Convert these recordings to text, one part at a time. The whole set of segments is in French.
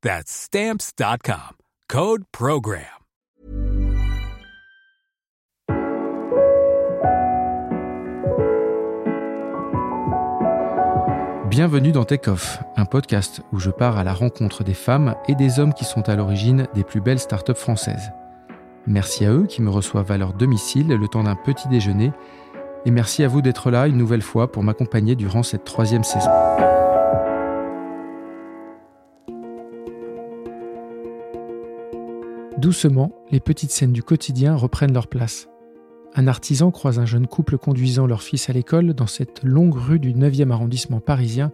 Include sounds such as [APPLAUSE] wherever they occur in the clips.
That's Stamps.com. Code Program. Bienvenue dans Tech Off, un podcast où je pars à la rencontre des femmes et des hommes qui sont à l'origine des plus belles startups françaises. Merci à eux qui me reçoivent à leur domicile le temps d'un petit déjeuner. Et merci à vous d'être là une nouvelle fois pour m'accompagner durant cette troisième saison. Doucement, les petites scènes du quotidien reprennent leur place. Un artisan croise un jeune couple conduisant leur fils à l'école dans cette longue rue du 9e arrondissement parisien,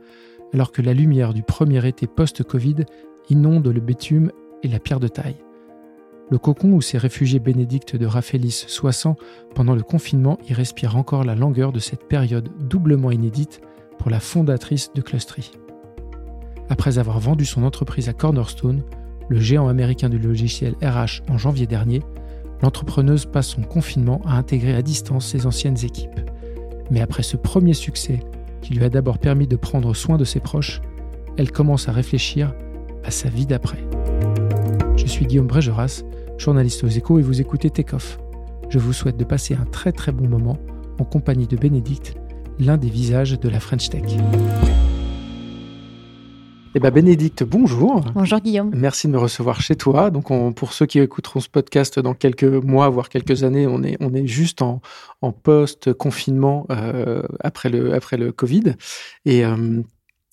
alors que la lumière du premier été post-Covid inonde le bitume et la pierre de taille. Le cocon où s'est réfugié Bénédicte de Raphaélis Soissant pendant le confinement y respire encore la langueur de cette période doublement inédite pour la fondatrice de Clustry. Après avoir vendu son entreprise à Cornerstone, le géant américain du logiciel RH en janvier dernier, l'entrepreneuse passe son confinement à intégrer à distance ses anciennes équipes. Mais après ce premier succès, qui lui a d'abord permis de prendre soin de ses proches, elle commence à réfléchir à sa vie d'après. Je suis Guillaume Brégeras, journaliste aux échos et vous écoutez Takeoff. Je vous souhaite de passer un très très bon moment en compagnie de Bénédicte, l'un des visages de la French Tech. Eh ben Bénédicte, bonjour. Bonjour Guillaume. Merci de me recevoir chez toi. Donc pour ceux qui écouteront ce podcast dans quelques mois, voire quelques années, on est, on est juste en, en post-confinement euh, après, le, après le Covid. Et euh,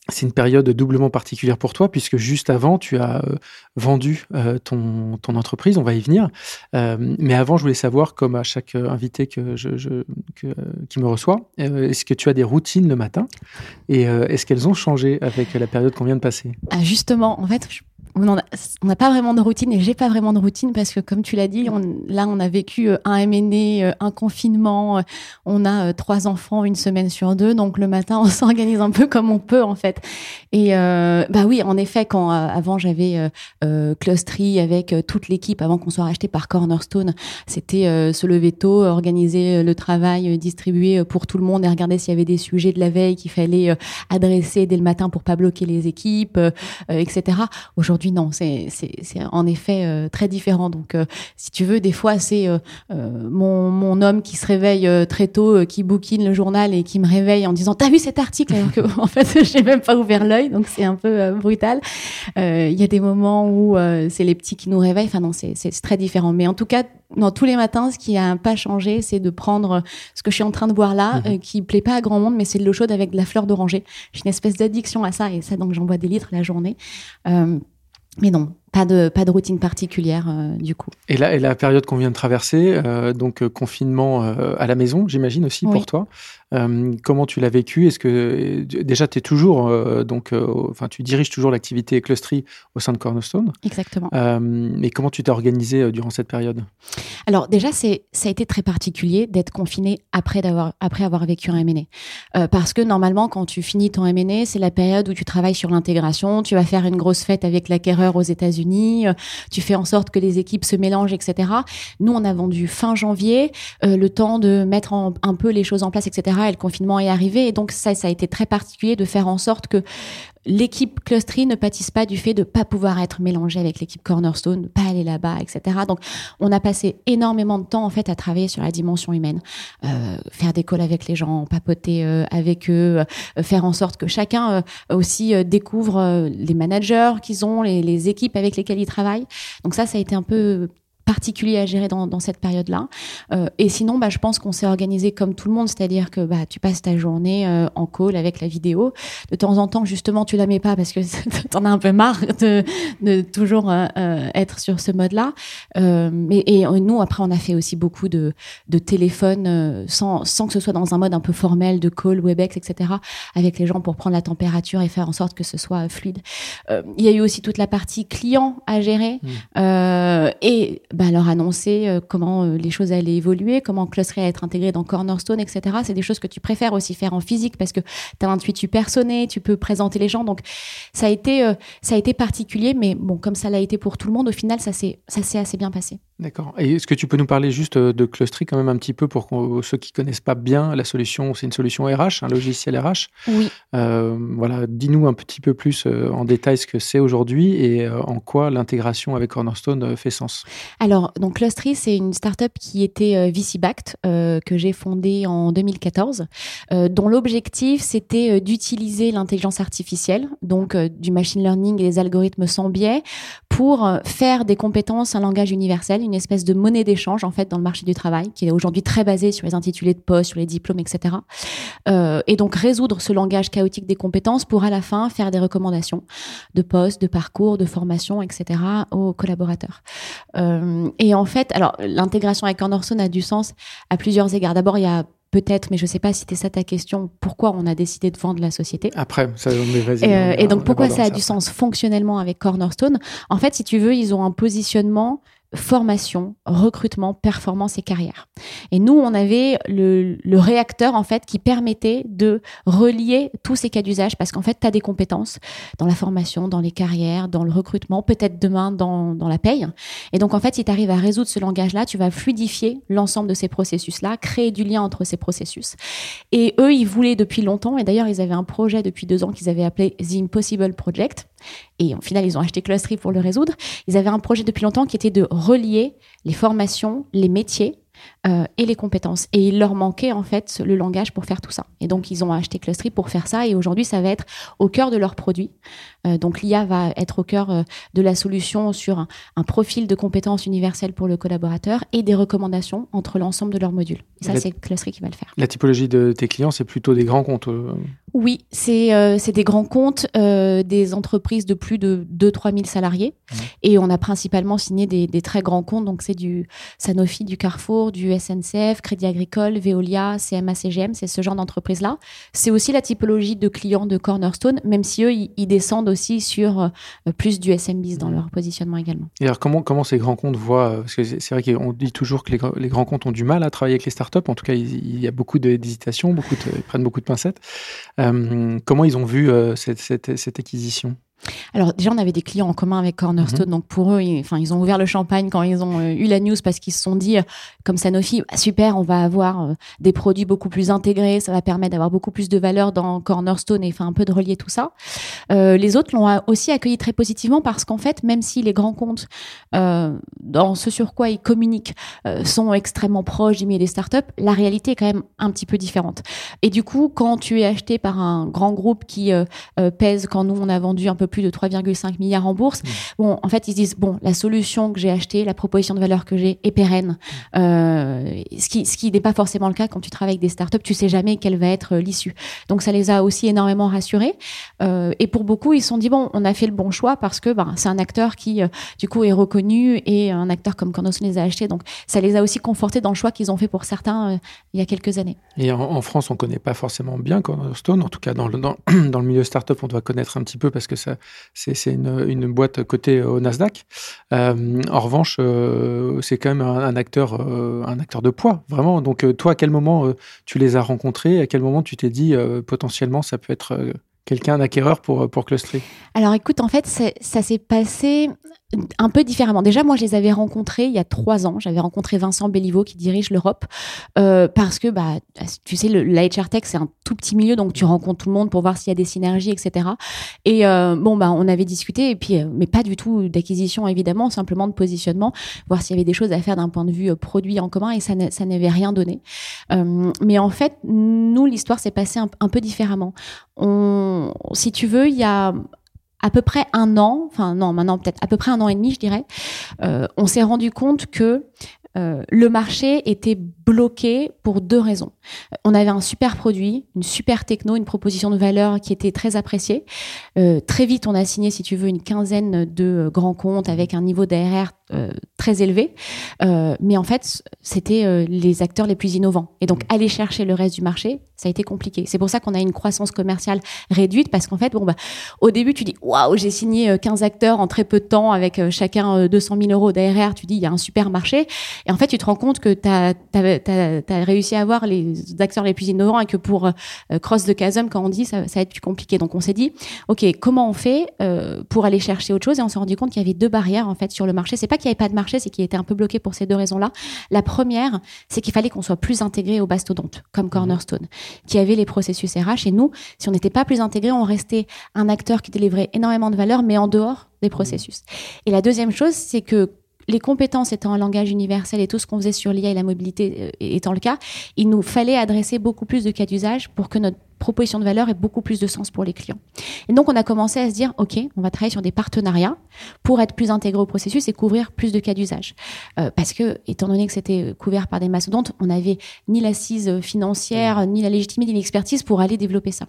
c'est une période doublement particulière pour toi puisque juste avant, tu as euh, vendu euh, ton, entreprise, on va y venir. Euh, mais avant, je voulais savoir, comme à chaque invité que je, que, qui me reçoit, est-ce que tu as des routines le matin? Et est-ce qu'elles ont changé avec la période qu'on vient de passer? Ah, Justement, en fait, on n'a pas vraiment de routine et j'ai pas vraiment de routine parce que comme tu l'as dit, là on a vécu euh, un MNE, euh, un confinement, euh, on a trois enfants une semaine sur deux, donc le matin on [LAUGHS] s'organise un peu comme on peut en fait. Et euh, bah oui, en effet, quand avant j'avais euh, Clustry avec toute l'équipe avant qu'on soit racheté par Cornerstone, c'était se lever tôt, organiser le travail, distribuer pour tout le monde et regarder s'il y avait des sujets de la veille qu'il fallait adresser dès le matin pour pas bloquer les équipes, etc. Aujourd'hui non, c'est en effet euh, très différent. Donc, euh, si tu veux, des fois, c'est euh, mon, mon, homme qui se réveille très tôt, qui bouquine le journal et qui me réveille en disant T'as vu cet article? Alors que, [LAUGHS] en fait, [LAUGHS] j'ai même pas ouvert l'œil, donc c'est un peu brutal. Il y a des moments où c'est les petits qui nous réveillent. Enfin, non, c'est très différent. Mais en tout cas, dans tous les matins, ce qui a pas changé, c'est de prendre ce que je suis en train de boire là, mhm. qui plaît pas à grand monde, mais c'est de l'eau chaude avec de la fleur d'oranger. J'ai une espèce d'addiction à ça, et ça, donc j'en bois des litres la journée. Euh, mais non, pas de, pas de routine particulière euh, du coup. Et là, et la période qu'on vient de traverser, euh, donc euh, confinement à la maison, j'imagine aussi pour toi. comment tu l'as vécu? Est-ce que déjà tu es toujours donc, enfin tu diriges toujours l'activité Clustry au sein de Cornerstone Exactement. mais comment tu t'es organisé durant cette période? Alors déjà, c'est ça a été très particulier d'être confiné après d'avoir après avoir vécu un M&A, parce que normalement quand tu finis ton M&A, c'est la période où tu travailles sur l'intégration, tu vas faire une grosse fête avec l'acquéreur aux États-Unis euh, tu fais en sorte que les équipes se mélangent, etc. Nous, on a vendu fin janvier, euh, le temps de mettre un peu les choses en place, etc. Et le confinement est arrivé. Et donc, ça, ça a été très particulier de faire en sorte que l'équipe Clustery ne pâtisse pas du fait de pas pouvoir être mélangée avec l'équipe Cornerstone, de pas aller là-bas, etc. Donc, on a passé énormément de temps en fait à travailler sur la dimension humaine, euh, faire des calls avec les gens, papoter euh, avec eux, euh, faire en sorte que chacun aussi découvre les managers qu'ils ont, les, équipes avec lesquelles ils travaillent. Donc ça, ça a été un peu particulier à gérer dans, dans cette période-là. Euh, et sinon, bah, je pense qu'on s'est organisé comme tout le monde, c'est-à-dire que bah, tu passes ta journée euh, en call avec la vidéo. De temps en temps, justement, tu la mets pas parce que [LAUGHS] t'en as un peu marre de, de toujours euh, euh être sur ce mode-là. Euh, mais et nous, après, on a fait aussi beaucoup de, de téléphones sans, sans que ce soit dans un mode un peu formel de call, Webex, etc., avec les gens pour prendre la température et faire en sorte que ce soit fluide. Il y a eu aussi toute la partie client à gérer mmh. et bah, leur annoncer euh, comment euh, les choses allaient évoluer, comment Clustery allait être intégré dans Cornerstone, etc. C'est des choses que tu préfères aussi faire en physique parce que tu as l'intuitu personné, tu peux présenter les gens. Donc ça a été, euh, ça a été particulier, mais bon, comme ça l'a été pour tout le monde, au final, ça s'est assez bien passé. D'accord. Et est-ce que tu peux nous parler juste de Clustery quand même un petit peu pour ceux qui connaissent pas bien la solution C'est une solution RH, un logiciel RH. Oui. voilà, dis-nous un petit peu plus en détail ce que c'est aujourd'hui et en quoi l'intégration avec Cornerstone fait sens. Alors, donc Clustery, c'est une startup qui était euh, VC-backed, euh, que j'ai fondée en 2014, euh, dont l'objectif, c'était d'utiliser l'intelligence artificielle, donc du machine learning et des algorithmes sans biais, pour faire des compétences un langage universel, une espèce de monnaie d'échange, en fait, dans le marché du travail, qui est aujourd'hui très basé sur les intitulés de poste, sur les diplômes, etc. et donc, résoudre ce langage chaotique des compétences pour, à la fin, faire des recommandations de postes, de parcours, de formation, etc. aux collaborateurs. Et en fait, alors l'intégration avec Cornerstone a du sens à plusieurs égards. D'abord, il y a peut-être, mais je ne sais pas si c'était ça ta question, pourquoi on a décidé de vendre la société. Après, ça, vas-y. Euh, et donc, pourquoi ça a du sens fonctionnellement avec Cornerstone? En fait, si tu veux, ils ont un positionnement formation, recrutement, performance et carrière. Et nous, on avait le, le réacteur, en fait, qui permettait de relier tous ces cas d'usage parce qu'en fait, tu as des compétences dans la formation, dans les carrières, dans le recrutement, peut-être demain dans, dans la paye. Et donc, en fait, si tu arrives à résoudre ce langage-là, tu vas fluidifier l'ensemble de ces processus-là, créer du lien entre ces processus. Et eux, ils voulaient depuis longtemps, et d'ailleurs, ils avaient un projet depuis deux ans qu'ils avaient appelé The Impossible Project. Et au final, ils ont acheté Clustery pour le résoudre. Ils avaient un projet depuis longtemps qui était de relier les formations, les métiers euh, et les compétences. Et il leur manquait en fait le langage pour faire tout ça. Et donc ils ont acheté Clustery pour faire ça. Et aujourd'hui, ça va être au cœur de leur produit. Euh, donc l'IA va être au cœur euh, de la solution sur un, un, profil de compétences universelles pour le collaborateur et des recommandations entre l'ensemble de leurs modules. Et ça, c'est Clustery qui va le faire. La typologie de tes clients, c'est plutôt des grands comptes. Oui, c'est euh, des grands comptes, euh, des entreprises de plus de 2-3 000 salariés. Mmh. Et on a principalement signé des, des très grands comptes. Donc, c'est du Sanofi, du Carrefour, du SNCF, Crédit Agricole, Veolia, CMA, CGM. C'est ce genre d'entreprise-là. C'est aussi la typologie de clients de Cornerstone, même si eux, ils, descendent aussi sur euh, plus du SMBs dans mmh. leur positionnement également. Et alors, comment, comment ces grands comptes voient Parce que c'est vrai qu'on dit toujours que les, les, grands comptes ont du mal à travailler avec les startups. En tout cas, il, il y a beaucoup d'hésitation, beaucoup de, ils prennent beaucoup de pincettes. Euh, comment ils ont vu euh, cette, cette, cette acquisition? Alors déjà, on avait des clients en commun avec Cornerstone, mhm. donc pour eux, ils, enfin, ils ont ouvert le champagne quand ils ont euh, eu la news parce qu'ils se sont dit, euh, comme Sanofi, bah, super, on va avoir euh, des produits beaucoup plus intégrés, ça va permettre d'avoir beaucoup plus de valeur dans Cornerstone et enfin un peu de relier tout ça. les autres l'ont aussi accueilli très positivement parce qu'en fait, même si les grands comptes, dans ce sur quoi ils communiquent, sont extrêmement proches du milieu des startups, la réalité est quand même un petit peu différente. Et du coup, quand tu es acheté par un grand groupe qui pèse, quand nous on a vendu un peu plus de 3,5 milliards en bourse. Mmh. Bon, en fait, ils se disent bon, la solution que j'ai achetée, la proposition de valeur que j'ai est pérenne. Mmh. Euh, ce qui, ce qui n'est pas forcément le cas quand tu travailles avec des startups. Tu sais jamais quelle va être euh, l'issue. Donc, ça les a aussi énormément rassurés. Euh, et pour beaucoup, ils se sont dit bon, on a fait le bon choix parce que ben, c'est un acteur qui, du coup, est reconnu et un acteur comme Cornerstone les a achetés. Donc, ça les a aussi confortés dans le choix qu'ils ont fait pour certains il y a quelques années. Et en, en France, on connaît pas forcément bien Cornerstone. En tout cas, dans le, dans, [CLEARS THROAT] dans le milieu startup, on doit connaître un petit peu parce que ça, c'est une, boîte cotée au Nasdaq. Euh, en revanche, euh, c'est quand même un, acteur, euh, un acteur de poids, vraiment. Donc, toi, à quel moment tu les as rencontrés? À quel moment tu t'es dit potentiellement ça peut être quelqu'un d'acquéreur pour, pour Alors écoute, en fait, ça s'est passé un peu différemment. Déjà, moi, je les avais rencontrés il y a trois ans. J'avais rencontré Vincent Belliveau qui dirige l'Europe euh, parce que, bah, tu sais, le, la HR Tech, c'est un tout petit milieu, donc tu rencontres tout le monde pour voir s'il y a des synergies, etc. Et euh, bon, bah, on avait discuté, et puis, euh, mais pas du tout d'acquisition, évidemment, simplement de positionnement, voir s'il y avait des choses à faire d'un point de vue euh, produit en commun, et ça n'avait rien donné. Euh, mais en fait, nous, l'histoire s'est passée un, un peu différemment. On, si tu veux, il y a à peu près un an, enfin non, maintenant peut-être à peu près un an et demi, je dirais, euh, on s'est rendu compte que euh, le marché était bloqué pour deux raisons. On avait un super produit, une super techno, une proposition de valeur qui était très appréciée. Euh, très vite, on a signé, si tu veux, une quinzaine de grands comptes avec un niveau d'ARR euh, très élevé. Euh, mais en fait, c'était euh, les acteurs les plus innovants. Et donc, aller chercher le reste du marché, ça a été compliqué. C'est pour ça qu'on a une croissance commerciale réduite parce qu'en fait, bon, bah, au début, tu dis, waouh, j'ai signé 15 acteurs en très peu de temps avec chacun 200 000 euros d'ARR. Tu dis, il y a un super marché. Et en fait, tu te rends compte que tu as, as, réussi à avoir les acteurs les plus innovants et que pour cross the chasm, quand on dit, ça, ça va être plus compliqué. Donc, on s'est dit, OK, comment on fait pour aller chercher autre chose? Et on s'est rendu compte qu'il y avait deux barrières, en fait, sur le marché. C'est pas qu'il n'y avait pas de marché, c'est qu'il était un peu bloqué pour ces deux raisons-là. La première, c'est qu'il fallait qu'on soit plus intégré au Bastodonte, comme mhm. Cornerstone, qui avait les processus RH. Et nous, si on n'était pas plus intégré, on restait un acteur qui délivrait énormément de valeur, mais en dehors des mhm. processus. Et la deuxième chose, c'est que les compétences étant un langage universel et tout ce qu'on faisait sur l'IA et la mobilité euh, étant le cas, il nous fallait adresser beaucoup plus de cas d'usage pour que notre proposition de valeur ait beaucoup plus de sens pour les clients. Et donc, on a commencé à se dire, OK, on va travailler sur des partenariats pour être plus intégré au processus et couvrir plus de cas d'usage. Euh, parce que, étant donné que c'était couvert par des mastodontes, on n'avait ni l'assise financière, ni la légitimité, ni l'expertise pour aller développer ça.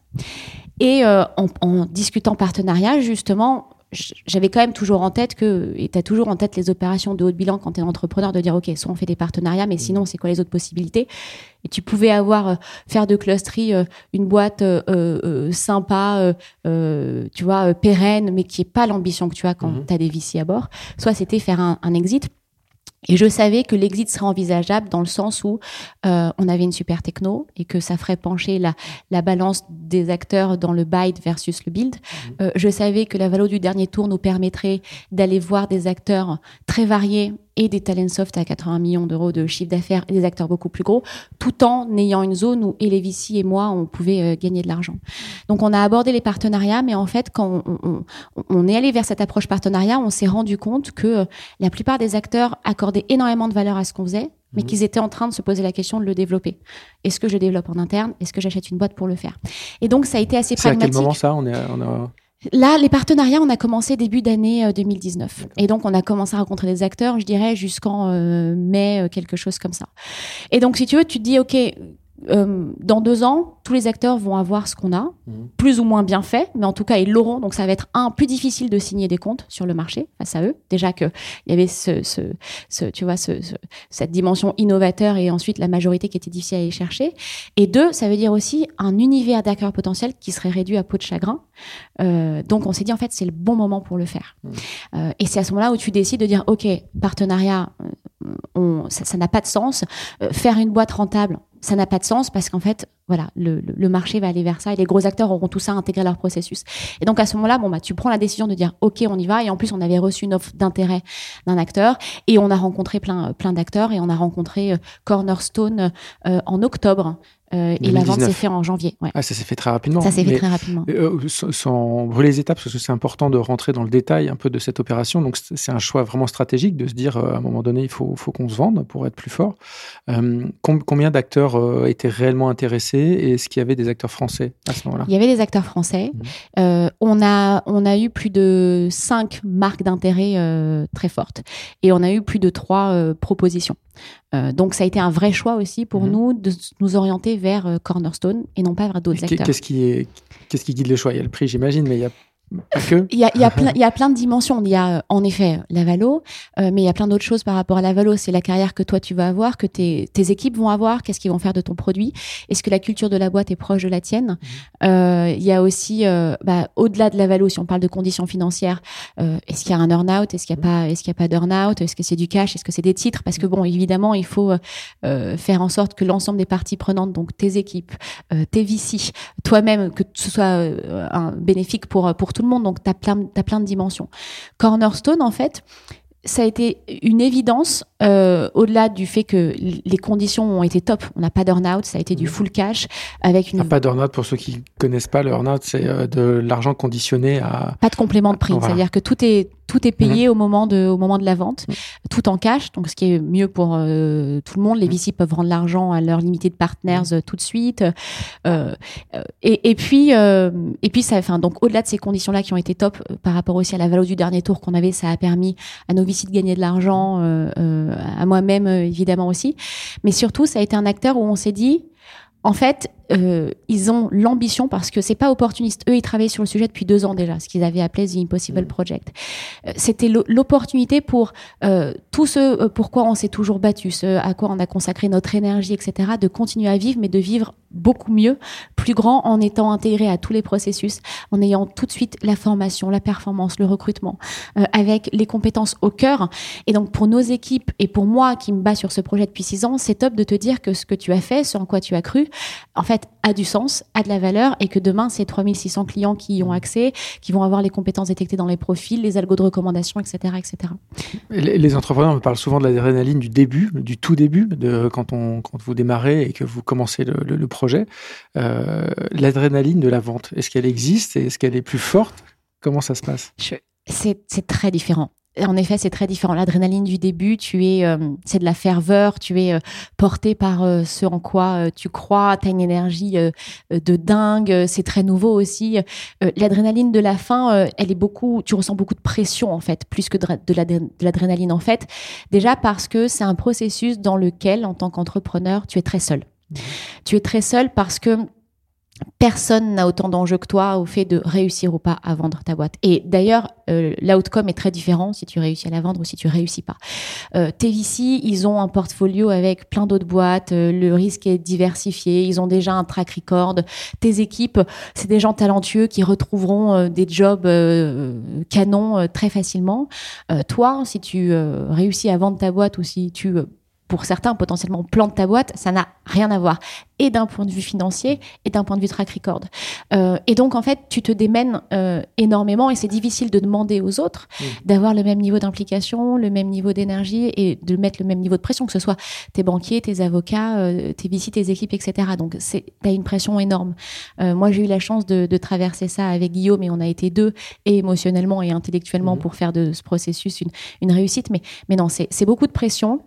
Et euh, en, en discutant partenariat, justement, j'avais quand même toujours en tête que, et tu as toujours en tête les opérations de haut de bilan quand tu es entrepreneur, de dire, OK, soit on fait des partenariats, mais sinon, c'est quoi les autres possibilités? Et tu pouvais avoir, euh, faire de clustery euh, une boîte euh, sympa, tu vois, pérenne, mais qui est pas l'ambition que tu as quand mhm. tu as des VC à bord. Soit c'était faire un, un exit. Et je savais que l'exit serait envisageable dans le sens où euh, on avait une super techno et que ça ferait pencher la, la balance des acteurs dans le buy versus le build. Mmh. Euh, je savais que la valeur du dernier tour nous permettrait d'aller voir des acteurs très variés et des talent soft à 80 millions d'euros de chiffre d'affaires et des acteurs beaucoup plus gros, tout en ayant une zone où Elevici et moi, on pouvait euh, gagner de l'argent. Donc on a abordé les partenariats, mais en fait, quand on, on, est allé vers cette approche partenariat, on s'est rendu compte que euh, la plupart des acteurs accordaient énormément de valeur à ce qu'on faisait, mais mmh. qu'ils étaient en train de se poser la question de le développer. Est-ce que je développe en interne? Est-ce que j'achète une boîte pour le faire? Et donc ça a été assez pragmatique. à quel moment ça? On est, on a... Là, les partenariats, on a commencé début d'année 2019. Euh, Et donc, on a commencé à rencontrer des acteurs, je dirais, jusqu'en euh, mai, euh, quelque chose comme ça. Et donc, si tu veux, tu te dis, OK, euh, dans deux ans, tous les acteurs vont avoir ce qu'on a, mhm. plus ou moins bien fait, mais en tout cas, ils l'auront. Donc, ça va être un plus difficile de signer des comptes sur le marché face à eux. Déjà que il y avait ce, ce, ce tu vois, ce, cette dimension innovateur et ensuite la majorité qui était difficile à aller chercher. Et deux, ça veut dire aussi un univers d'acteurs potentiels qui serait réduit à peau de chagrin. Euh, donc, on s'est dit en fait, c'est le bon moment pour le faire. Mhm. Euh, et c'est à ce moment-là où tu décides de dire, ok, partenariat, on, ça n'a pas de sens. Euh, faire une boîte rentable ça n'a pas de sens parce qu'en fait, voilà, le, le, marché va aller vers ça et les gros acteurs auront tout ça intégré à leur processus. Et donc à ce moment-là, bon bah tu prends la décision de dire ok, on y va. Et en plus, on avait reçu une offre d'intérêt d'un acteur et on a rencontré plein plein d'acteurs et on a rencontré euh, Cornerstone euh, en octobre euh, et la vente s'est faite en janvier. Ouais. Ah, ça s'est fait très rapidement. Ça s'est fait très rapidement. Euh, sans brûler les étapes, parce que c'est important de rentrer dans le détail un peu de cette opération. Donc, c'est un choix vraiment stratégique de se dire, euh, à un moment donné, il faut, faut qu'on se vende pour être plus fort. Euh, combien d'acteurs étaient réellement intéressés et est-ce qu'il y avait des acteurs français à ce moment-là? Il y avait des acteurs français. Mmh. on, a, on a eu plus de cinq marques d'intérêt très fortes et on a eu plus de trois propositions. Euh, donc ça a été un vrai choix aussi pour mhm. nous de nous orienter vers euh, Cornerstone et non pas vers d'autres acteurs. Qu'est-ce qui, est, qu'est-ce qui guide le choix? Il y a le prix, j'imagine, mais il y a il y, a, il, y a plein, il y a plein de dimensions. Il y a euh, en effet la Valo, euh, mais il y a plein d'autres choses par rapport à la Valo. C'est la carrière que toi tu vas avoir, que tes, tes équipes vont avoir, qu'est-ce qu'ils vont faire de ton produit. Est-ce que la culture de la boîte est proche de la tienne? Mhm. euh, Il y a aussi, euh, bah, au-delà de la Valo, si on parle de conditions financières, euh, est-ce qu'il y a un earn-out? Est-ce qu'il n'y a pas, est-ce qu'il y a pas d'earn-out? Est-ce que c'est du cash? Est-ce que c'est des titres? Parce que bon, évidemment, il faut faire en sorte que l'ensemble des parties prenantes, donc tes équipes, tes VC, toi-même, que ce soit un bénéfique pour pour tout le monde. Donc, tu as plein plein de dimensions. Cornerstone, en fait, ça a été une évidence euh, au-delà du fait que les conditions ont été top. On n'a pas d'earn-out, ça a été du mmh. full cash avec une. Ah, pas d'earn-out pour ceux qui connaissent pas le earn-out, c'est euh, de l'argent conditionné à. Pas de complément de prix, c'est-à-dire que tout est tout est payé au moment de au moment de la vente, tout en cash, donc ce qui est mieux pour tout le monde. Les VC peuvent rendre l'argent à leur limité de partners tout de suite. Et, et, puis et puis ça, enfin donc au-delà de ces conditions-là qui ont été top par rapport aussi à la valeur du dernier tour qu'on avait, ça a permis à nos VC de gagner de l'argent, à moi-même évidemment aussi, mais surtout ça a été un acteur où on s'est dit en fait, euh, ils ont l'ambition parce que c'est pas opportuniste. Eux, ils travaillaient sur le sujet depuis deux ans déjà, ce qu'ils avaient appelé The Impossible mm. Project. Euh, c'était l'opportunité pour euh, tout ce pourquoi on s'est toujours battu, ce à quoi on a consacré notre énergie, etc., de continuer à vivre, mais de vivre beaucoup mieux, plus grand, en étant intégré à tous les processus, en ayant tout de suite la formation, la performance, le recrutement, avec les compétences au cœur. Et donc pour nos équipes et pour moi qui me bats sur ce projet depuis six ans, c'est top de te dire que ce que tu as fait, ce en quoi tu as cru, en fait a du sens, a de la valeur et que demain, ces 3600 clients qui y ont accès, qui vont avoir les compétences détectées dans les profils, les algos de recommandation, etc. etc. Les, entrepreneurs me parlent souvent de l'adrénaline du début, du tout début, de quand, on, quand vous démarrez et que vous commencez le, projet. Euh, l'adrénaline de la vente, est-ce qu'elle existe et est-ce qu'elle est plus forte? Comment ça se passe? C'est très différent en effet, c'est très différent. L'adrénaline du début, tu es, euh, c'est de la ferveur, tu es euh, porté par euh, ce en quoi tu crois, tu as une énergie de dingue, c'est très nouveau aussi. l'adrénaline de la fin, elle est beaucoup, tu ressens beaucoup de pression en fait, plus que de, l'adrénaline en fait. Déjà parce que c'est un processus dans lequel, en tant qu'entrepreneur, tu es très seul. Mmh. Tu es très seul parce que personne n'a autant d'enjeux que toi au fait de réussir ou pas à vendre ta boîte. Et d'ailleurs, euh, l'outcome est très différent si tu réussis à la vendre ou si tu réussis pas. Euh, TVC, ils ont un portfolio avec plein d'autres boîtes, euh, le risque est diversifié, ils ont déjà un track record. Tes équipes, c'est des gens talentueux qui retrouveront euh, des jobs canons très facilement. toi, si tu réussis à vendre ta boîte ou si tu pour certains potentiellement plante ta boîte, ça n'a rien à voir et d'un point de vue financier et d'un point de vue track record. Euh, et donc, en fait, tu te démènes euh, énormément et c'est difficile de demander aux autres d'avoir le même niveau d'implication, le même niveau d'énergie et de mettre le même niveau de pression, que ce soit tes banquiers, tes avocats, euh, tes visites, tes équipes, etc. Donc, tu as une pression énorme. moi, j'ai eu la chance de, traverser ça avec Guillaume et on a été deux, et émotionnellement et intellectuellement, mmh. pour faire de ce processus une, une réussite. Mais, mais non, c'est beaucoup de pression.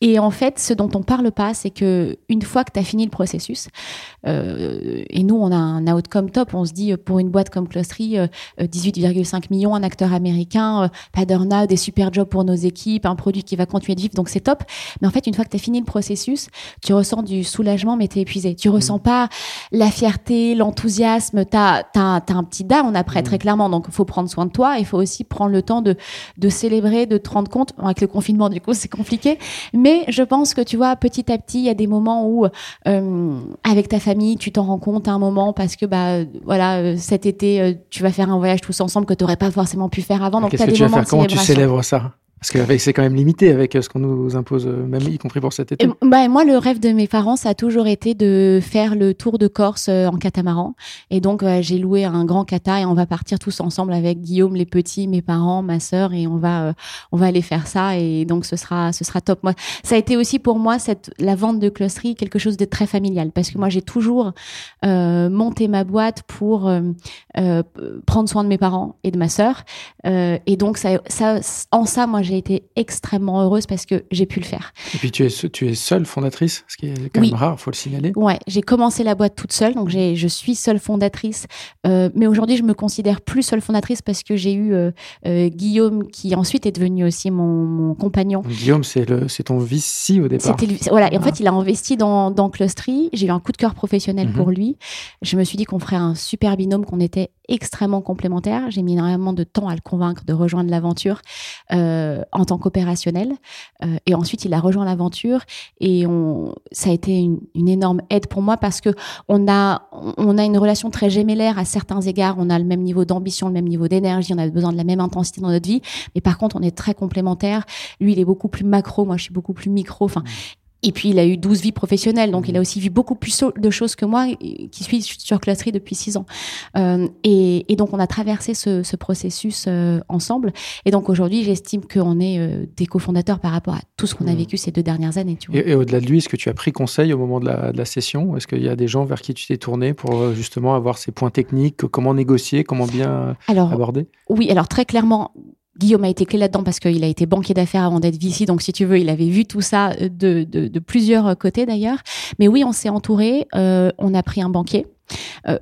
Et en fait, ce dont on parle pas, c'est que une fois que tu as fini le processus, euh, et nous, on a un outcome top, on se dit euh, pour une boîte comme Clostery, 18,5 euh, millions, un acteur américain, pas d'earn des super jobs pour nos équipes, un produit qui va continuer de vivre, donc c'est top. Mais en fait, une fois que tu as fini le processus, tu ressens du soulagement, mais tu es épuisé. Tu ressens mmh. pas la fierté, l'enthousiasme, tu as, as, un petit down après, mmh. très clairement. Donc, il faut prendre soin de toi, il faut aussi prendre le temps de, de célébrer, de te rendre compte. avec le confinement, du coup, c'est compliqué. Mais je pense que tu vois, petit à petit, il y a des moments où, euh, avec ta famille, tu t'en rends compte à un moment parce que, bah, voilà, euh, cet été, euh, tu vas faire un voyage tous ensemble que tu n'aurais pas forcément pu faire avant. Donc, Qu'est-ce que tu vas faire? Comment tu célèbres ça? Parce que c'est quand même limité avec euh, ce qu'on nous impose, euh, même y compris pour cet été. bah, moi, le rêve de mes parents, ça a toujours été de faire le tour de Corse euh, en catamaran. Et donc, j'ai loué un grand cata et on va partir tous ensemble avec Guillaume, les petits, mes parents, ma sœur, et on va, on va aller faire ça. Et donc, ce sera, ce sera top. Moi, ça a été aussi pour moi cette, la vente de closerie quelque chose de très familial, parce que moi, j'ai toujours monté ma boîte pour prendre soin de mes parents et de ma sœur. et donc, ça, en ça, moi, j'ai j'ai été extrêmement heureuse parce que j'ai pu le faire. Et puis tu es, tu es seule fondatrice, ce qui est quand même rare, il faut le signaler. Ouais, j'ai commencé la boîte toute seule, donc je suis seule fondatrice. Euh, mais aujourd'hui, je me considère plus seule fondatrice parce que j'ai eu euh, euh, Guillaume qui ensuite est devenu aussi mon, compagnon. Guillaume, c'est ton vici au départ. Voilà, et en ah. fait, il a investi dans, dans Clustery. J'ai eu un coup de cœur professionnel pour mhm. lui. Je me suis dit qu'on ferait un super binôme, qu'on était extrêmement complémentaires. J'ai mis énormément de temps à le convaincre de rejoindre l'aventure euh, en tant qu'opérationnel. Euh, et ensuite, il a rejoint l'aventure et on, ça a été une, une, énorme aide pour moi parce que on a, on a une relation très gémellaire à certains égards. On a le même niveau d'ambition, le même niveau d'énergie. On a besoin de la même intensité dans notre vie. Mais par contre, on est très complémentaires. Lui, il est beaucoup plus macro. Moi, je suis beaucoup plus micro. Enfin, et puis, il a eu 12 vies professionnelles, donc il a aussi vu beaucoup plus de choses que moi, qui suis sur Classerie depuis 6 ans. Euh, et, et, donc, on a traversé ce, ce processus euh, ensemble. Et donc, aujourd'hui, j'estime qu'on est euh, des cofondateurs par rapport à tout ce qu'on a mmh. vécu ces deux dernières années. Tu vois. Et, au-delà de lui, est-ce que tu as pris conseil au moment de la, de la session? Est-ce qu'il y a des gens vers qui tu t'es tourné pour euh, justement avoir ces points techniques? Comment négocier? Comment bien alors, aborder? Oui, alors très clairement, Guillaume a été clé là-dedans parce qu'il a été banquier d'affaires avant d'être VC, donc si tu veux, il avait vu tout ça de, de, plusieurs côtés d'ailleurs. Mais oui, on s'est entouré, euh, on a pris un banquier. Euh,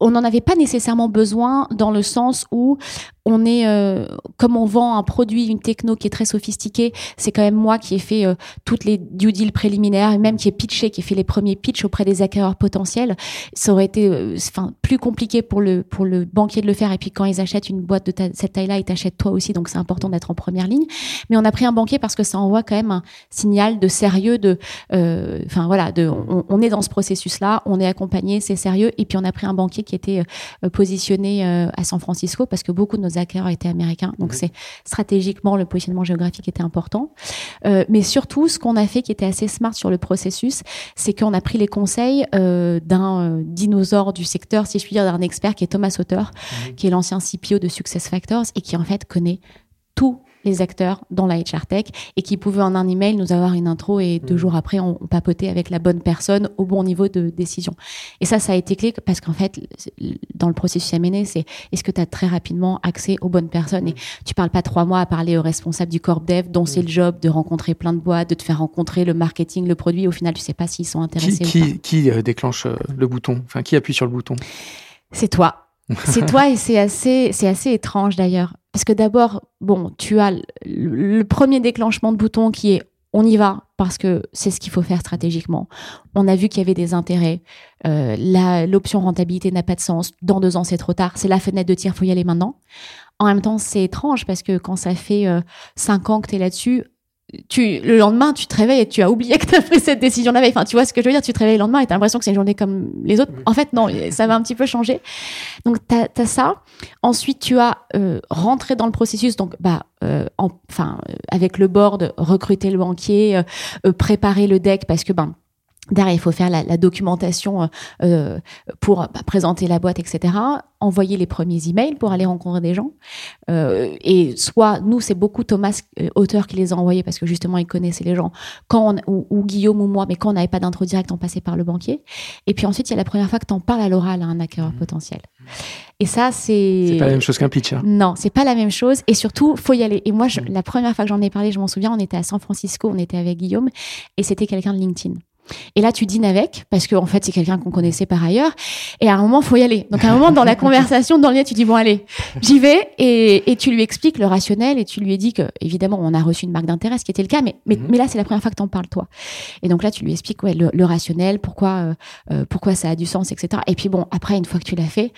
on n'en avait pas nécessairement besoin dans le sens où on est euh, comme on vend un produit, une techno qui est très sophistiquée, c'est quand même moi qui ai fait euh, toutes les due deals préliminaires et même qui ai pitché, qui ai fait les premiers pitchs auprès des acquéreurs potentiels. Ça aurait été euh, enfin plus compliqué pour le pour le banquier de le faire et puis quand ils achètent une boîte de cette taille-là, ils t'achètent toi aussi donc c'est important d'être en première ligne. Mais on a pris un banquier parce que ça envoie quand même un signal de sérieux de enfin voilà, de on, est dans ce processus là, on est accompagné, c'est sérieux et puis on a pris un banquier qui était positionné à San Francisco parce que beaucoup de nos acquéreurs étaient américains. Donc, c'est stratégiquement, le positionnement géographique était important. Euh, mais surtout, ce qu'on a fait qui était assez smart sur le processus, c'est qu'on a pris les conseils euh, d'un euh, dinosaure du secteur, si je puis dire, d'un expert qui est Thomas Sauter, qui est l'ancien CPO de SuccessFactors et qui, en fait, connaît tout les acteurs dans la HR Tech et qui pouvaient en un email nous avoir une intro et deux mmh. jours après on, papotait avec la bonne personne au bon niveau de décision. Et ça, ça a été clé parce qu'en fait, dans le processus M&A, c'est est-ce que tu as très rapidement accès aux bonnes personnes? Et tu parles pas trois mois à parler aux responsables du corp dev dont c'est mmh. le job de rencontrer plein de boîtes, de te faire rencontrer le marketing, le produit. Au final, tu sais pas s'ils sont intéressés. Qui, ou pas. qui euh, déclenche euh, le bouton? Enfin, qui appuie sur le bouton? C'est toi. [LAUGHS] c'est toi et c'est assez, c'est assez étrange d'ailleurs. Parce que d'abord, bon, tu as le, premier déclenchement de bouton qui est on y va parce que c'est ce qu'il faut faire stratégiquement. On a vu qu'il y avait des intérêts. Euh, l'option rentabilité n'a pas de sens. Dans deux ans, c'est trop tard. C'est la fenêtre de tir, faut y aller maintenant. En même temps, c'est étrange parce que quand ça fait euh, cinq ans que tu es là-dessus, tu, le lendemain, tu te réveilles et tu as oublié que tu as pris cette décision la veille. Enfin, tu vois ce que je veux dire Tu te réveilles le lendemain et tu as l'impression que c'est une journée comme les autres. En fait, non, ça va un petit peu changer. Donc, tu as, ça. Ensuite, tu as euh, rentré dans le processus. Donc, bah, euh, enfin, euh, avec le board, recruter le banquier, euh, préparer le deck parce que, ben, Derrière, il faut faire la, la documentation euh, euh pour bah, présenter la boîte, etc. Envoyer les premiers emails pour aller rencontrer des gens. Euh, et soit, nous, c'est beaucoup Thomas, euh, auteur, qui les a envoyés parce que justement, il connaissait les gens. Quand on, ou, Guillaume ou moi, mais quand on n'avait pas d'intro direct, on passait par le banquier. Et puis ensuite, il y a la première fois que tu en parles à l'oral à un acquéreur mmh. potentiel. Et ça, c'est. C'est pas la même chose qu'un pitch. Hein. Non, c'est pas la même chose. Et surtout, faut y aller. Et moi, je, mmh. la première fois que j'en ai parlé, je m'en souviens, on était à San Francisco, on était avec Guillaume, et c'était quelqu'un de LinkedIn. Et là, tu dînes avec, parce qu'en en fait, c'est quelqu'un qu'on connaissait par ailleurs. Et à un moment, faut y aller. Donc, à un moment, dans la [LAUGHS] conversation, dans le lien, tu dis, bon, allez, j'y vais. Et, et, tu lui expliques le rationnel et tu lui dis que, évidemment, on a reçu une marque d'intérêt, ce qui était le cas. Mais, mais, mhm. mais là, c'est la première fois que t'en parles, toi. Et donc là, tu lui expliques, ouais, le, rationnel, pourquoi, euh, euh, pourquoi ça a du sens, etc. Et puis bon, après, une fois que tu l'as fait,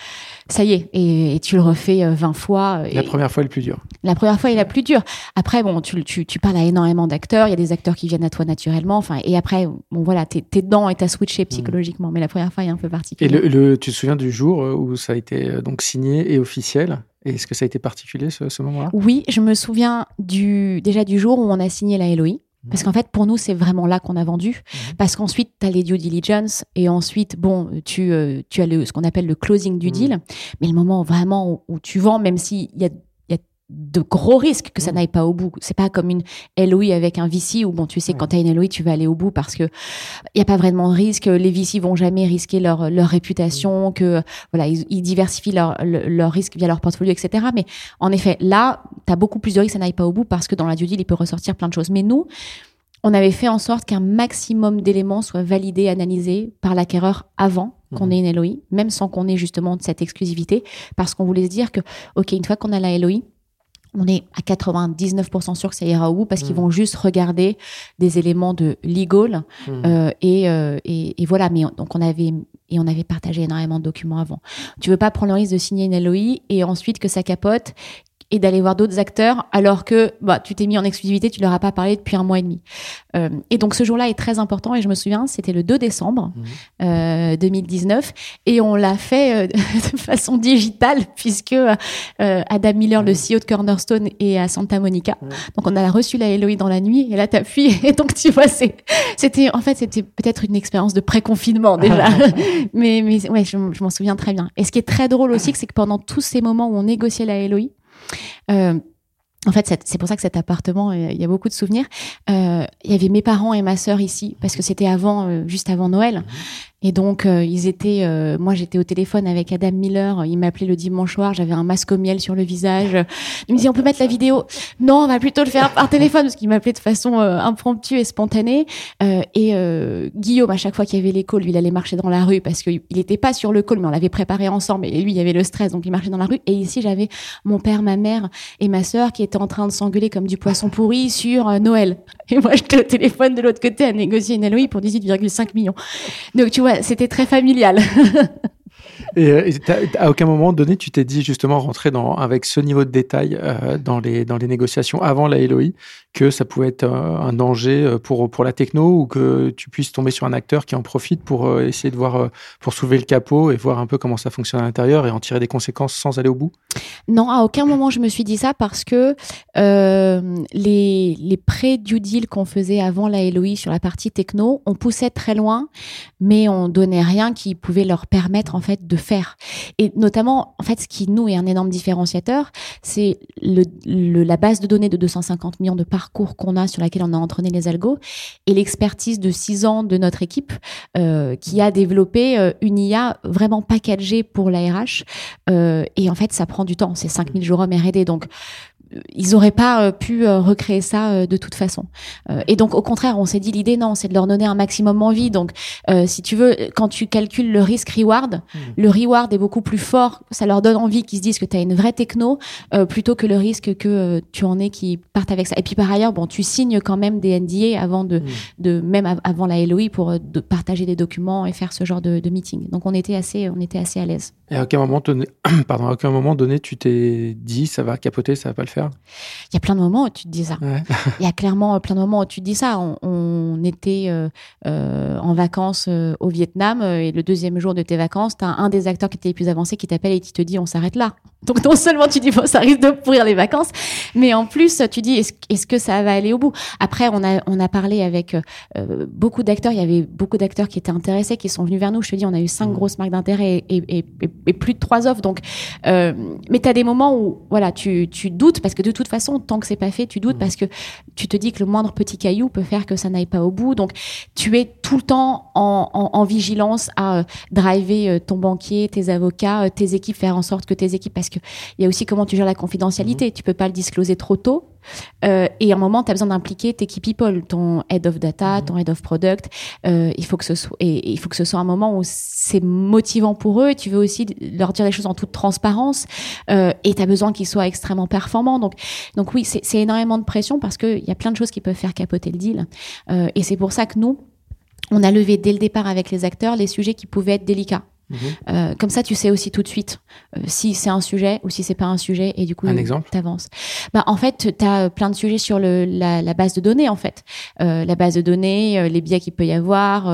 ça y est. Et, tu le refais 20 euh, fois. La première fois est le plus dur. La première fois est la plus dure. Après, bon, tu, tu, tu parles à énormément d'acteurs. Il y a des acteurs qui viennent à toi naturellement. Enfin, et après, bon, voilà, t'es, t'es dedans et t'as switché mm. psychologiquement. Mais la première fois est un peu particulier. Et le, tu te souviens du jour euh, où ça a été euh, donc signé et officiel? Est-ce que ça a été particulier ce, moment-là? Oui, je me souviens du, déjà du jour où on a signé la LOI. Mm. Parce qu'en fait, pour nous, c'est vraiment là qu'on a vendu. Mm. Parce qu'ensuite, tu as les due diligence et ensuite, bon, tu, euh, tu as le, ce qu'on appelle le closing du deal. Mais le moment vraiment où, où tu vends, même s'il y a de gros risques que ça mmh. n'aille pas au bout. C'est pas comme une LOI avec un VC où bon, tu sais, quand tu as une LOI, tu vas aller au bout parce que il y a pas vraiment de risque. Les VC vont jamais risquer leur, leur réputation, mmh. que voilà, ils, diversifient leur, leur risque via leur portfolio, etc. Mais en effet, là, tu as beaucoup plus de risques que ça n'aille pas au bout parce que dans la due deal, il peut ressortir plein de choses. Mais nous, on avait fait en sorte qu'un maximum d'éléments soient validés, analysés par l'acquéreur avant qu'on mmh. ait une LOI, même sans qu'on ait justement cette exclusivité, parce qu'on voulait se dire que, OK, une fois qu'on a la LOI, on est à 99% sûr que ça ira au bout parce qu'ils mm. vont juste regarder des éléments de legal mm. euh, euh, et, et, voilà. Mais donc on avait et on avait partagé énormément de documents avant. Tu veux pas prendre le risque de signer une LOI et ensuite que ça capote et d'aller voir d'autres acteurs alors que bah, tu t'es mis en exclusivité, tu leur as pas parlé depuis un mois et demi. Euh, et donc ce jour-là est très important et je me souviens, c'était le 2 décembre mmh. euh, 2019 et on l'a fait euh, [LAUGHS] de façon digitale puisque euh, Adam Miller, le CEO de Cornerstone, est à Santa Monica. Donc on a reçu la Eloï dans la nuit et là t'appuies [LAUGHS] et donc tu vois, c'était en fait c'était peut-être une expérience de pré-confinement [LAUGHS] déjà, mais mais ouais, je, je m'en souviens très bien. Et ce qui est très drôle aussi, c'est que pendant tous ces moments où on négociait la Eloï, en fait, c'est pour ça que cet appartement, il y a beaucoup de souvenirs. Euh, il y avait mes parents et ma sœur ici parce que c'était avant, euh, juste avant Noël. Et donc, euh, ils étaient. Euh, moi, j'étais au téléphone avec Adam Miller. Il m'appelait le dimanche soir. J'avais un masque au miel sur le visage. Il me dit, on peut mettre la vidéo? Non, on va plutôt le faire par téléphone parce qu'il m'appelait de façon euh, impromptue et spontanée. et Guillaume, à chaque fois qu'il y avait calls, lui, il allait marcher dans la rue parce qu'il n'était pas sur le call, mais on l'avait préparé ensemble. Et lui, il y avait le stress, donc il marchait dans la rue. Et ici, j'avais mon père, ma mère et ma sœur qui étaient en train de s'engueuler comme du poisson pourri sur Noël. Et moi, j'étais au téléphone de l'autre côté à négocier une LOI pour 18,5 millions. Donc, tu vois, c'était très familial. [LAUGHS] Et, euh, à aucun moment donné, tu t'es dit justement rentrer dans, avec ce niveau de détail euh, dans, les, dans les négociations avant la LOI que ça pouvait être euh, un danger pour, pour la techno ou que tu puisses tomber sur un acteur qui en profite pour essayer de voir, pour soulever le capot et voir un peu comment ça fonctionne à l'intérieur et en tirer des conséquences sans aller au bout? Non, à aucun moment je me suis dit ça parce que les, les pré-due deal qu'on faisait avant la LOI sur la partie techno, on poussait très loin, mais on donnait rien qui pouvait leur permettre en fait de faire. Et notamment, en fait, ce qui nous est un énorme différenciateur, c'est le, la base de données de 250 millions de parcours qu'on a sur laquelle on a entraîné les algos et l'expertise de 6 ans de notre équipe euh, qui a développé euh, une IA vraiment packagée pour la RH. Euh, et en fait, ça prend du temps. C'est 5000 jours hommes R&D. Donc, ils n'auraient pas euh, pu euh, recréer ça euh, de toute façon. et donc au contraire, on s'est dit l'idée non, c'est de leur donner un maximum envie. Donc si tu veux, quand tu calcules le risque reward, mmh. le reward est beaucoup plus fort. Ça leur donne envie qu'ils se disent que tu as une vraie techno plutôt que le risque que tu en aies qui partent avec ça. Et puis par ailleurs, bon, tu signes quand même des NDA avant de, mmh. de même avant la LOI pour de partager des documents et faire ce genre de, de meeting. Donc on était assez, on était assez à l'aise. Et à aucun moment donné, [CLEARS THROAT] pardon, à aucun moment donné, tu t'es dit ça va capoter, ça va pas le faire Il y a plein de moments où tu te dis ça. Il y a clairement plein de moments où tu te dis ça. On, était euh, euh, en vacances euh, au Vietnam et le deuxième jour de tes vacances, tu as un des acteurs qui était les plus avancés qui t'appelle et qui te dit on s'arrête là. Donc non seulement tu dis bon ça risque de pourrir les vacances, mais en plus tu dis est-ce que ça va aller au bout? Après on a on a parlé avec beaucoup d'acteurs. Il y avait beaucoup d'acteurs qui étaient intéressés, qui sont venus vers nous. Je te dis on a eu cinq mmh. grosses marques d'intérêt et, et et plus de trois offres. Donc, euh, mais tu as des moments où voilà, tu, tu doutes parce que de toute façon, tant que c'est pas fait, tu doutes mmh. parce que tu te dis que le moindre petit caillou peut faire que ça n'aille pas au bout. Donc, tu es tout le temps en, en, vigilance à euh, driver euh, ton banquier, tes avocats, tes équipes, faire en sorte que tes équipes, parce que il y a aussi comment tu gères la confidentialité. Mmh. Tu peux pas le discloser trop tôt euh, et à un moment, tu as besoin d'impliquer tes key people, ton head of data, mhm. ton head of product. Euh, il faut que ce soit, et, il faut que ce soit un moment où c'est motivant pour eux. Et tu veux aussi leur dire les choses en toute transparence. Euh, et tu as besoin qu'ils soient extrêmement performants. Donc, donc oui, c'est énormément de pression parce qu'il y a plein de choses qui peuvent faire capoter le deal. Et c'est pour ça que nous, on a levé dès le départ avec les acteurs les sujets qui pouvaient être délicats. Mhm. Euh, comme ça, tu sais aussi tout de suite euh, si c'est un sujet ou si c'est pas un sujet et du coup, tu avances. Bah, en fait, tu as plein de sujets sur le, la, la, base de données, en fait. Euh, la base de données, les biais qu'il peut y avoir,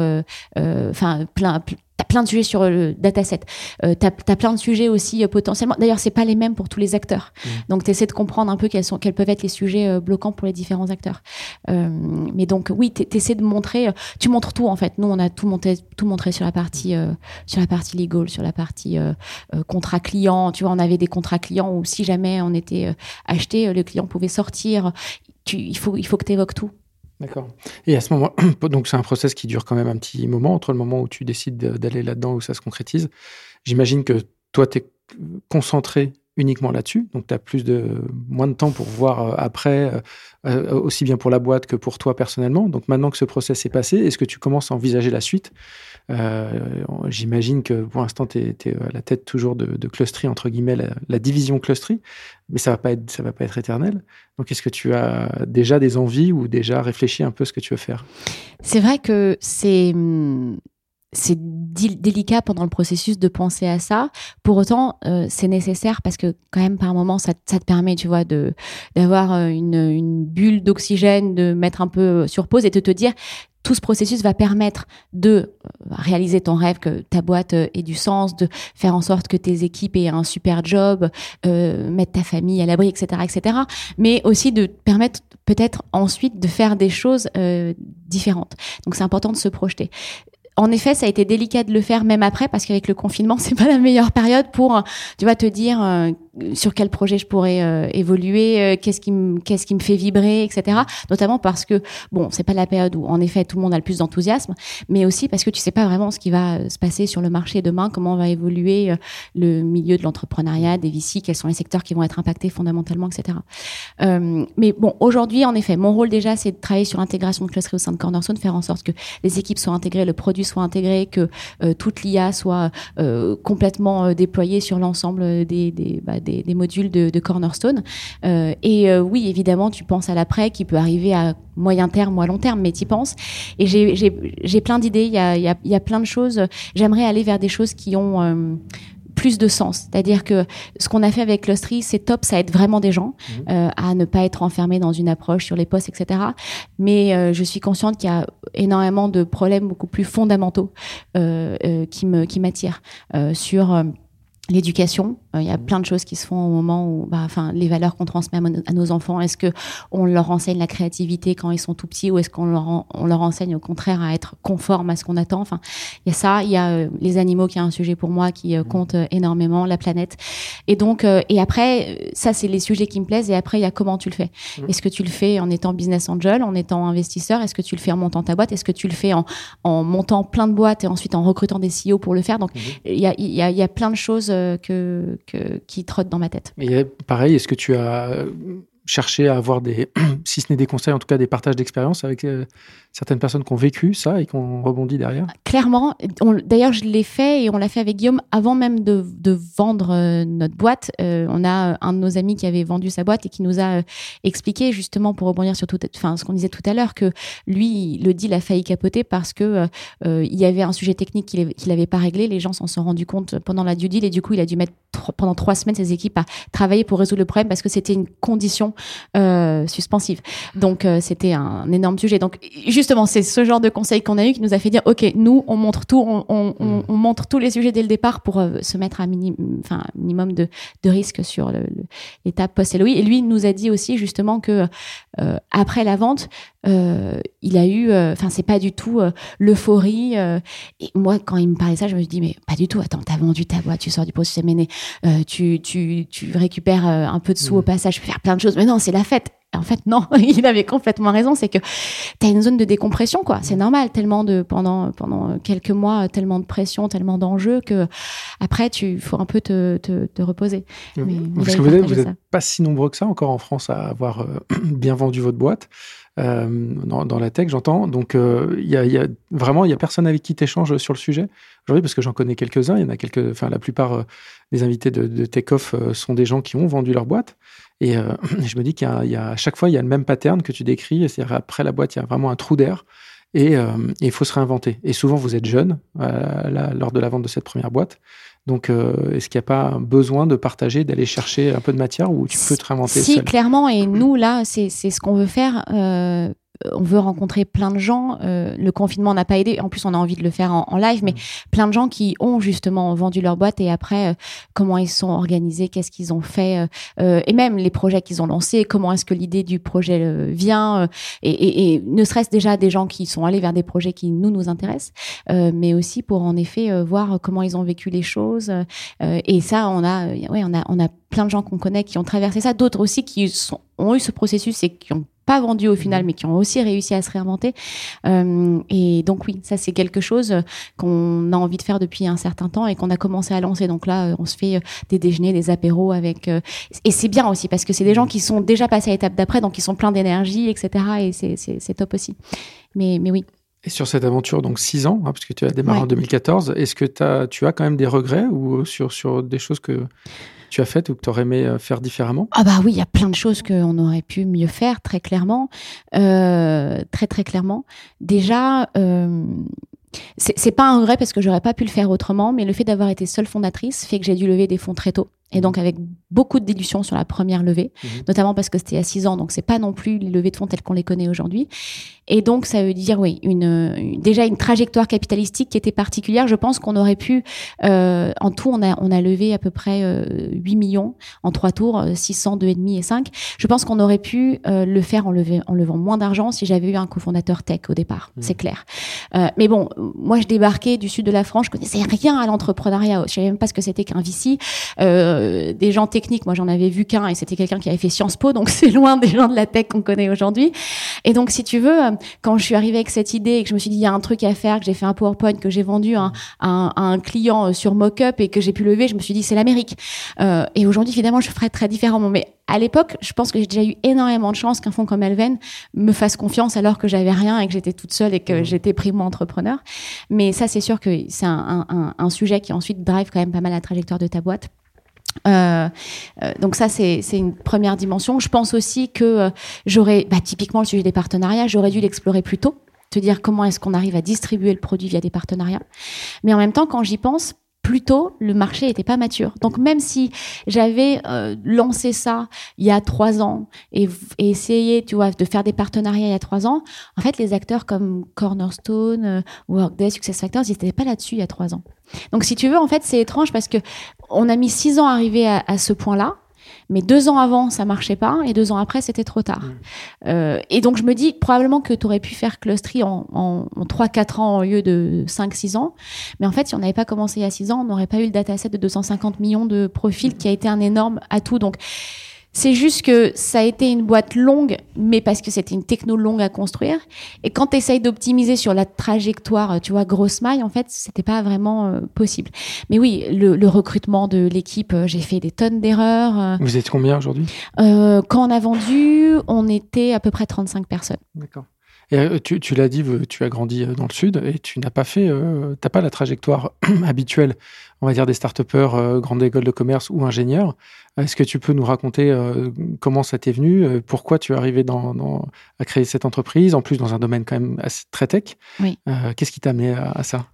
enfin, plein, plein de sujets sur le dataset. Euh, tu as, plein de sujets aussi euh, potentiellement. D'ailleurs, c'est pas les mêmes pour tous les acteurs. Mmh. Donc, tu essaies de comprendre un peu quels, sont, quels peuvent être les sujets euh, bloquants pour les différents acteurs. Euh, mais donc, oui, tu essaies de montrer. Euh, tu montres tout, en fait. Nous, on a tout, monté, tout montré sur la partie, sur la partie legal, sur la partie contrat client. Tu vois, on avait des contrats clients où si jamais on était acheté, le client pouvait sortir. Tu, il, faut, il faut que tu évoques tout. D'accord. Et à ce moment, [CLEARS THROAT] donc c'est un process qui dure quand même un petit moment entre le moment où tu décides d'aller là-dedans où ça se concrétise. J'imagine que toi, tu es concentré uniquement là-dessus, donc tu as plus de moins de temps pour voir euh, après, euh, euh, aussi bien pour la boîte que pour toi personnellement. Donc maintenant que ce process est passé, est-ce que tu commences à envisager la suite? J'imagine que pour l'instant, tu es, à la tête toujours de, de entre guillemets, la, division Clustry, mais ça va pas être, va pas être éternel. Donc est-ce que tu as déjà des envies ou déjà réfléchi un peu ce que tu veux faire? C'est vrai que c'est hum, c'est délicat pendant le processus de penser à ça. Pour autant, euh, c'est nécessaire parce que quand même par moment ça, ça te permet, tu vois, de d'avoir euh, une, une bulle d'oxygène, de mettre un peu sur pause et de te dire tout ce processus va permettre de euh, réaliser ton rêve, que ta boîte ait du sens, de faire en sorte que tes équipes aient un super job, euh, mettre ta famille à l'abri, etc., etc. Mais aussi de permettre peut-être ensuite de faire des choses euh, différentes. Donc c'est important de se projeter en effet, ça a été délicat de le faire même après parce qu'avec le confinement, [LAUGHS] c'est pas la meilleure période pour, tu vas te dire, euh, sur quel projet je pourrais évoluer, qu'est-ce qui me qu'est-ce qui me fait vibrer, etc. Notamment parce que bon, c'est pas la période où en effet tout le monde a le plus d'enthousiasme, mais aussi parce que tu sais pas vraiment ce qui va se passer sur le marché demain, comment va évoluer le milieu de l'entrepreneuriat, des VC, quels sont les secteurs qui vont être impactés fondamentalement, etc. mais bon, aujourd'hui, en effet, mon rôle déjà, c'est de travailler sur l'intégration de clustery au sein de Cornerstone, faire en sorte que les équipes soient intégrées, le produit soit intégré, que euh, toute l'IA soit euh, complètement euh, déployée sur l'ensemble des, des, bah, des, des, modules de, de Cornerstone. et oui, évidemment, tu penses à l'après qui peut arriver à moyen terme ou à long terme, mais tu penses. Et j'ai plein d'idées, il y a, y, a, y a plein de choses. J'aimerais aller vers des choses qui ont plus de sens. C'est-à-dire que ce qu'on a fait avec Clustery, c'est top, ça aide vraiment des gens mmh. euh, à ne pas être enfermés dans une approche sur les postes, etc. Mais euh, je suis consciente qu'il y a énormément de problèmes beaucoup plus fondamentaux euh, euh qui me qui m'attirent euh, sur euh, l'éducation. Euh, il y a plein de choses qui se font au moment où, bah, enfin, les valeurs qu'on transmet à, nos enfants. Est-ce que on leur enseigne la créativité quand ils sont tout petits, ou est-ce qu'on leur, on leur enseigne au contraire à être conforme à ce qu'on attend? Enfin, il y a ça. Il y a euh, les animaux qui est un sujet pour moi qui euh, compte énormément, la planète. Et donc, et après, ça c'est les sujets qui me plaisent. Et après, il y a comment tu le fais? Mmh. Est-ce que tu le fais en étant business angel, en étant investisseur? Est-ce que tu le fais en montant ta boîte? Est-ce que tu le fais en, en montant plein de boîtes et ensuite en recrutant des CEO pour le faire? Donc, il y, a, y, a, y a plein de choses que, que, qui trottent dans ma tête. Pareil, est-ce que tu as cherché à avoir des, [CLEARS THROAT] si ce n'est des conseils, en tout cas des partages d'expérience avec euh, certaines personnes qui ont vécu ça et qui ont rebondi derrière Clairement. D'ailleurs, je l'ai fait et on l'a fait avec Guillaume avant même de, vendre euh, notre boîte. Euh, on a un de nos amis qui avait vendu sa boîte et qui nous a euh, expliqué justement pour rebondir sur tout, enfin ce qu'on disait tout à l'heure que lui, le deal a failli capoter parce que il y avait un sujet technique qu'il n'avait pas réglé. Les gens s'en sont rendus compte pendant la due deal et du coup, il a dû mettre pendant trois semaines ses équipes à travailler pour résoudre le problème parce que c'était une condition suspensive. Donc c'était un énorme sujet. Justement, c'est ce genre de conseil qu'on a eu qui nous a fait dire, OK, nous, on montre tout, on, on, on, mm. montre tous les sujets dès le départ pour euh, se mettre à minim, enfin, minimum de, de risque sur l'étape post-LOI. Et lui nous a dit aussi justement que euh, après la vente, euh, il a eu, enfin, c'est pas du tout l'euphorie. et moi, quand il me parlait ça, je me suis dit, mais pas du tout. Attends, t'as vendu ta boîte, tu sors du poste MNE, tu, tu, tu récupères un peu de sous au mm. passage, tu peux faire plein de choses. Mais non, c'est la fête en fait, non, [LAUGHS] il avait complètement raison. C'est que tu as une zone de décompression, quoi. C'est normal, tellement de pendant pendant quelques mois, tellement de pression, tellement d'enjeux que après, tu faut un peu te, te, te reposer. Mais, Parce que vous n'êtes pas si nombreux que ça encore en France à avoir euh, [CLEARS THROAT] bien vendu votre boîte. Euh, dans, dans, la tech, j'entends. Donc, euh, il y, a, y, a, vraiment, il y a personne avec qui tu échanges sur le sujet aujourd'hui, parce que j'en connais quelques-uns. Il y en a quelques, enfin, la plupart euh, des invités de, de Takeoff sont des gens qui ont vendu leur boîte. Et euh, [CLEARS THROAT] je me dis qu'il y, a à chaque fois, il y a le même pattern que tu décris. C'est-à-dire, après la boîte, il y a vraiment un trou d'air et euh, il faut se réinventer. Et souvent, vous êtes jeune euh, lors de la vente de cette première boîte. Donc, est-ce qu'il n'y a pas besoin de partager, d'aller chercher un peu de matière ou tu peux te réinventer Si, clairement. Et nous, là, c'est ce qu'on veut faire on veut rencontrer plein de gens. Euh, le confinement n'a pas aidé. En plus, on a envie de le faire en, live, mais mm. plein de gens qui ont justement vendu leur boîte et après, euh, comment ils sont organisés, qu'est-ce qu'ils ont fait, euh, et même les projets qu'ils ont lancés, comment est-ce que l'idée du projet vient, et, ne serait-ce déjà des gens qui sont allés vers des projets qui nous nous intéressent, mais aussi pour en effet voir comment ils ont vécu les choses. et ça, on a, ouais, on a, on a plein de gens qu'on connaît qui ont traversé ça, d'autres aussi qui sont, ont eu ce processus et qui ont pas vendus au final, mhm. mais qui ont aussi réussi à se réinventer. Euh, et donc oui, ça c'est quelque chose qu'on a envie de faire depuis un certain temps et qu'on a commencé à lancer. Donc là, on se fait euh, des déjeuners, des apéros avec. Euh, et c'est bien aussi parce que c'est des gens qui sont déjà passés à l'étape d'après, donc ils sont pleins d'énergie, etc. Et c'est top aussi. Mais, mais oui. Et sur cette aventure, donc six ans, hein, puisque tu as démarré en 2014, est-ce que as, tu as quand même des regrets ou sur, sur des choses que tu as faites ou que tu aurais aimé euh, faire différemment? Ah bah oui, il y a plein de choses qu'on aurait pu mieux faire, très clairement. Euh, très très clairement. Déjà, euh, c'est pas un regret parce que j'aurais pas pu le faire autrement, mais le fait d'avoir été seule fondatrice fait que j'ai dû lever des fonds très tôt. Et donc avec beaucoup de dilution sur la première levée, mhm. notamment parce que c'était à 6 ans, donc c'est pas non plus les levées de fonds telles qu'on les connaît aujourd'hui. Et donc ça veut dire oui, une, déjà une trajectoire capitalistique qui était particulière. Je pense qu'on aurait pu, euh, en tout, on a on a levé à peu près euh, 8 millions en trois tours, 600, euh, 2,5 et 5. Je pense qu'on aurait pu euh, le faire en, levé, en levant moins d'argent si j'avais eu un cofondateur tech au départ, mhm. c'est clair. Euh, mais bon, moi je débarquais du sud de la France, je connaissais rien à l'entrepreneuriat, je savais même pas ce que c'était qu'un VC. Euh, euh, des gens techniques. Moi, j'en avais vu qu'un et c'était quelqu'un qui avait fait Sciences Po, donc [LAUGHS] c'est loin des gens de la tech qu'on connaît aujourd'hui. Et donc, si tu veux, quand je suis arrivée avec cette idée et que je me suis dit, il y a un truc à faire, que j'ai fait un PowerPoint, que j'ai vendu à, un client sur Mockup et que j'ai pu lever, je me suis dit, c'est l'Amérique. et aujourd'hui, évidemment, je ferais très différemment. Mais à l'époque, je pense que j'ai déjà eu énormément de chance qu'un fonds comme Elven me fasse confiance alors que j'avais rien et que j'étais toute seule et que mmh. j'étais primo-entrepreneur. Mais ça, c'est sûr que c'est un, un, un, sujet qui ensuite drive quand même pas mal la trajectoire de ta boîte. Euh, euh, donc ça c'est une première dimension. Je pense aussi que euh, j'aurais, bah, typiquement le sujet des partenariats, j'aurais dû l'explorer plus tôt, te dire comment est-ce qu'on arrive à distribuer le produit via des partenariats. Mais en même temps, quand j'y pense, plutôt le marché n'était pas mature. Donc même si j'avais euh, lancé ça il y a trois ans et, essayé, tu vois, de faire des partenariats il y a trois ans, en fait, les acteurs comme Cornerstone, euh, Workday, SuccessFactors, ils n'étaient pas là-dessus il y a trois ans. Donc si tu veux, en fait, c'est étrange parce que on a mis six ans à arriver à ce point-là. Mais deux ans avant, ça marchait pas, et deux ans après, c'était trop tard. Mm. Euh, et donc, je me dis probablement que tu aurais pu faire Clustery en, en, en 3-4 ans au lieu de 5-6 ans. Mais en fait, si on n'avait pas commencé il y a 6 ans, on n'aurait pas eu le dataset de 250 millions de profils qui a été un énorme atout. Donc, c'est juste que ça a été une boîte longue, mais parce que c'était une techno longue à construire. Et quand tu essayes d'optimiser sur la trajectoire, tu vois, grosse maille, en fait, c'était pas vraiment euh, possible. Mais oui, le, recrutement de l'équipe, euh, j'ai fait des tonnes d'erreurs. Euh. Vous êtes combien aujourd'hui? Quand on a vendu, on était à peu près 35 personnes. D'accord. Et tu, tu l'as dit, tu as grandi dans le sud et tu n'as pas fait, euh, t'as pas la trajectoire [CLEARS THROAT] habituelle, on va dire des start-upers, grande école de commerce ou ingénieurs. Est-ce que tu peux nous raconter euh, comment ça t'est venu, euh, pourquoi tu es arrivé dans, à créer cette entreprise, en plus dans un domaine quand même assez, très tech? Oui. Euh, qu'est-ce qui t'a amené à, ça?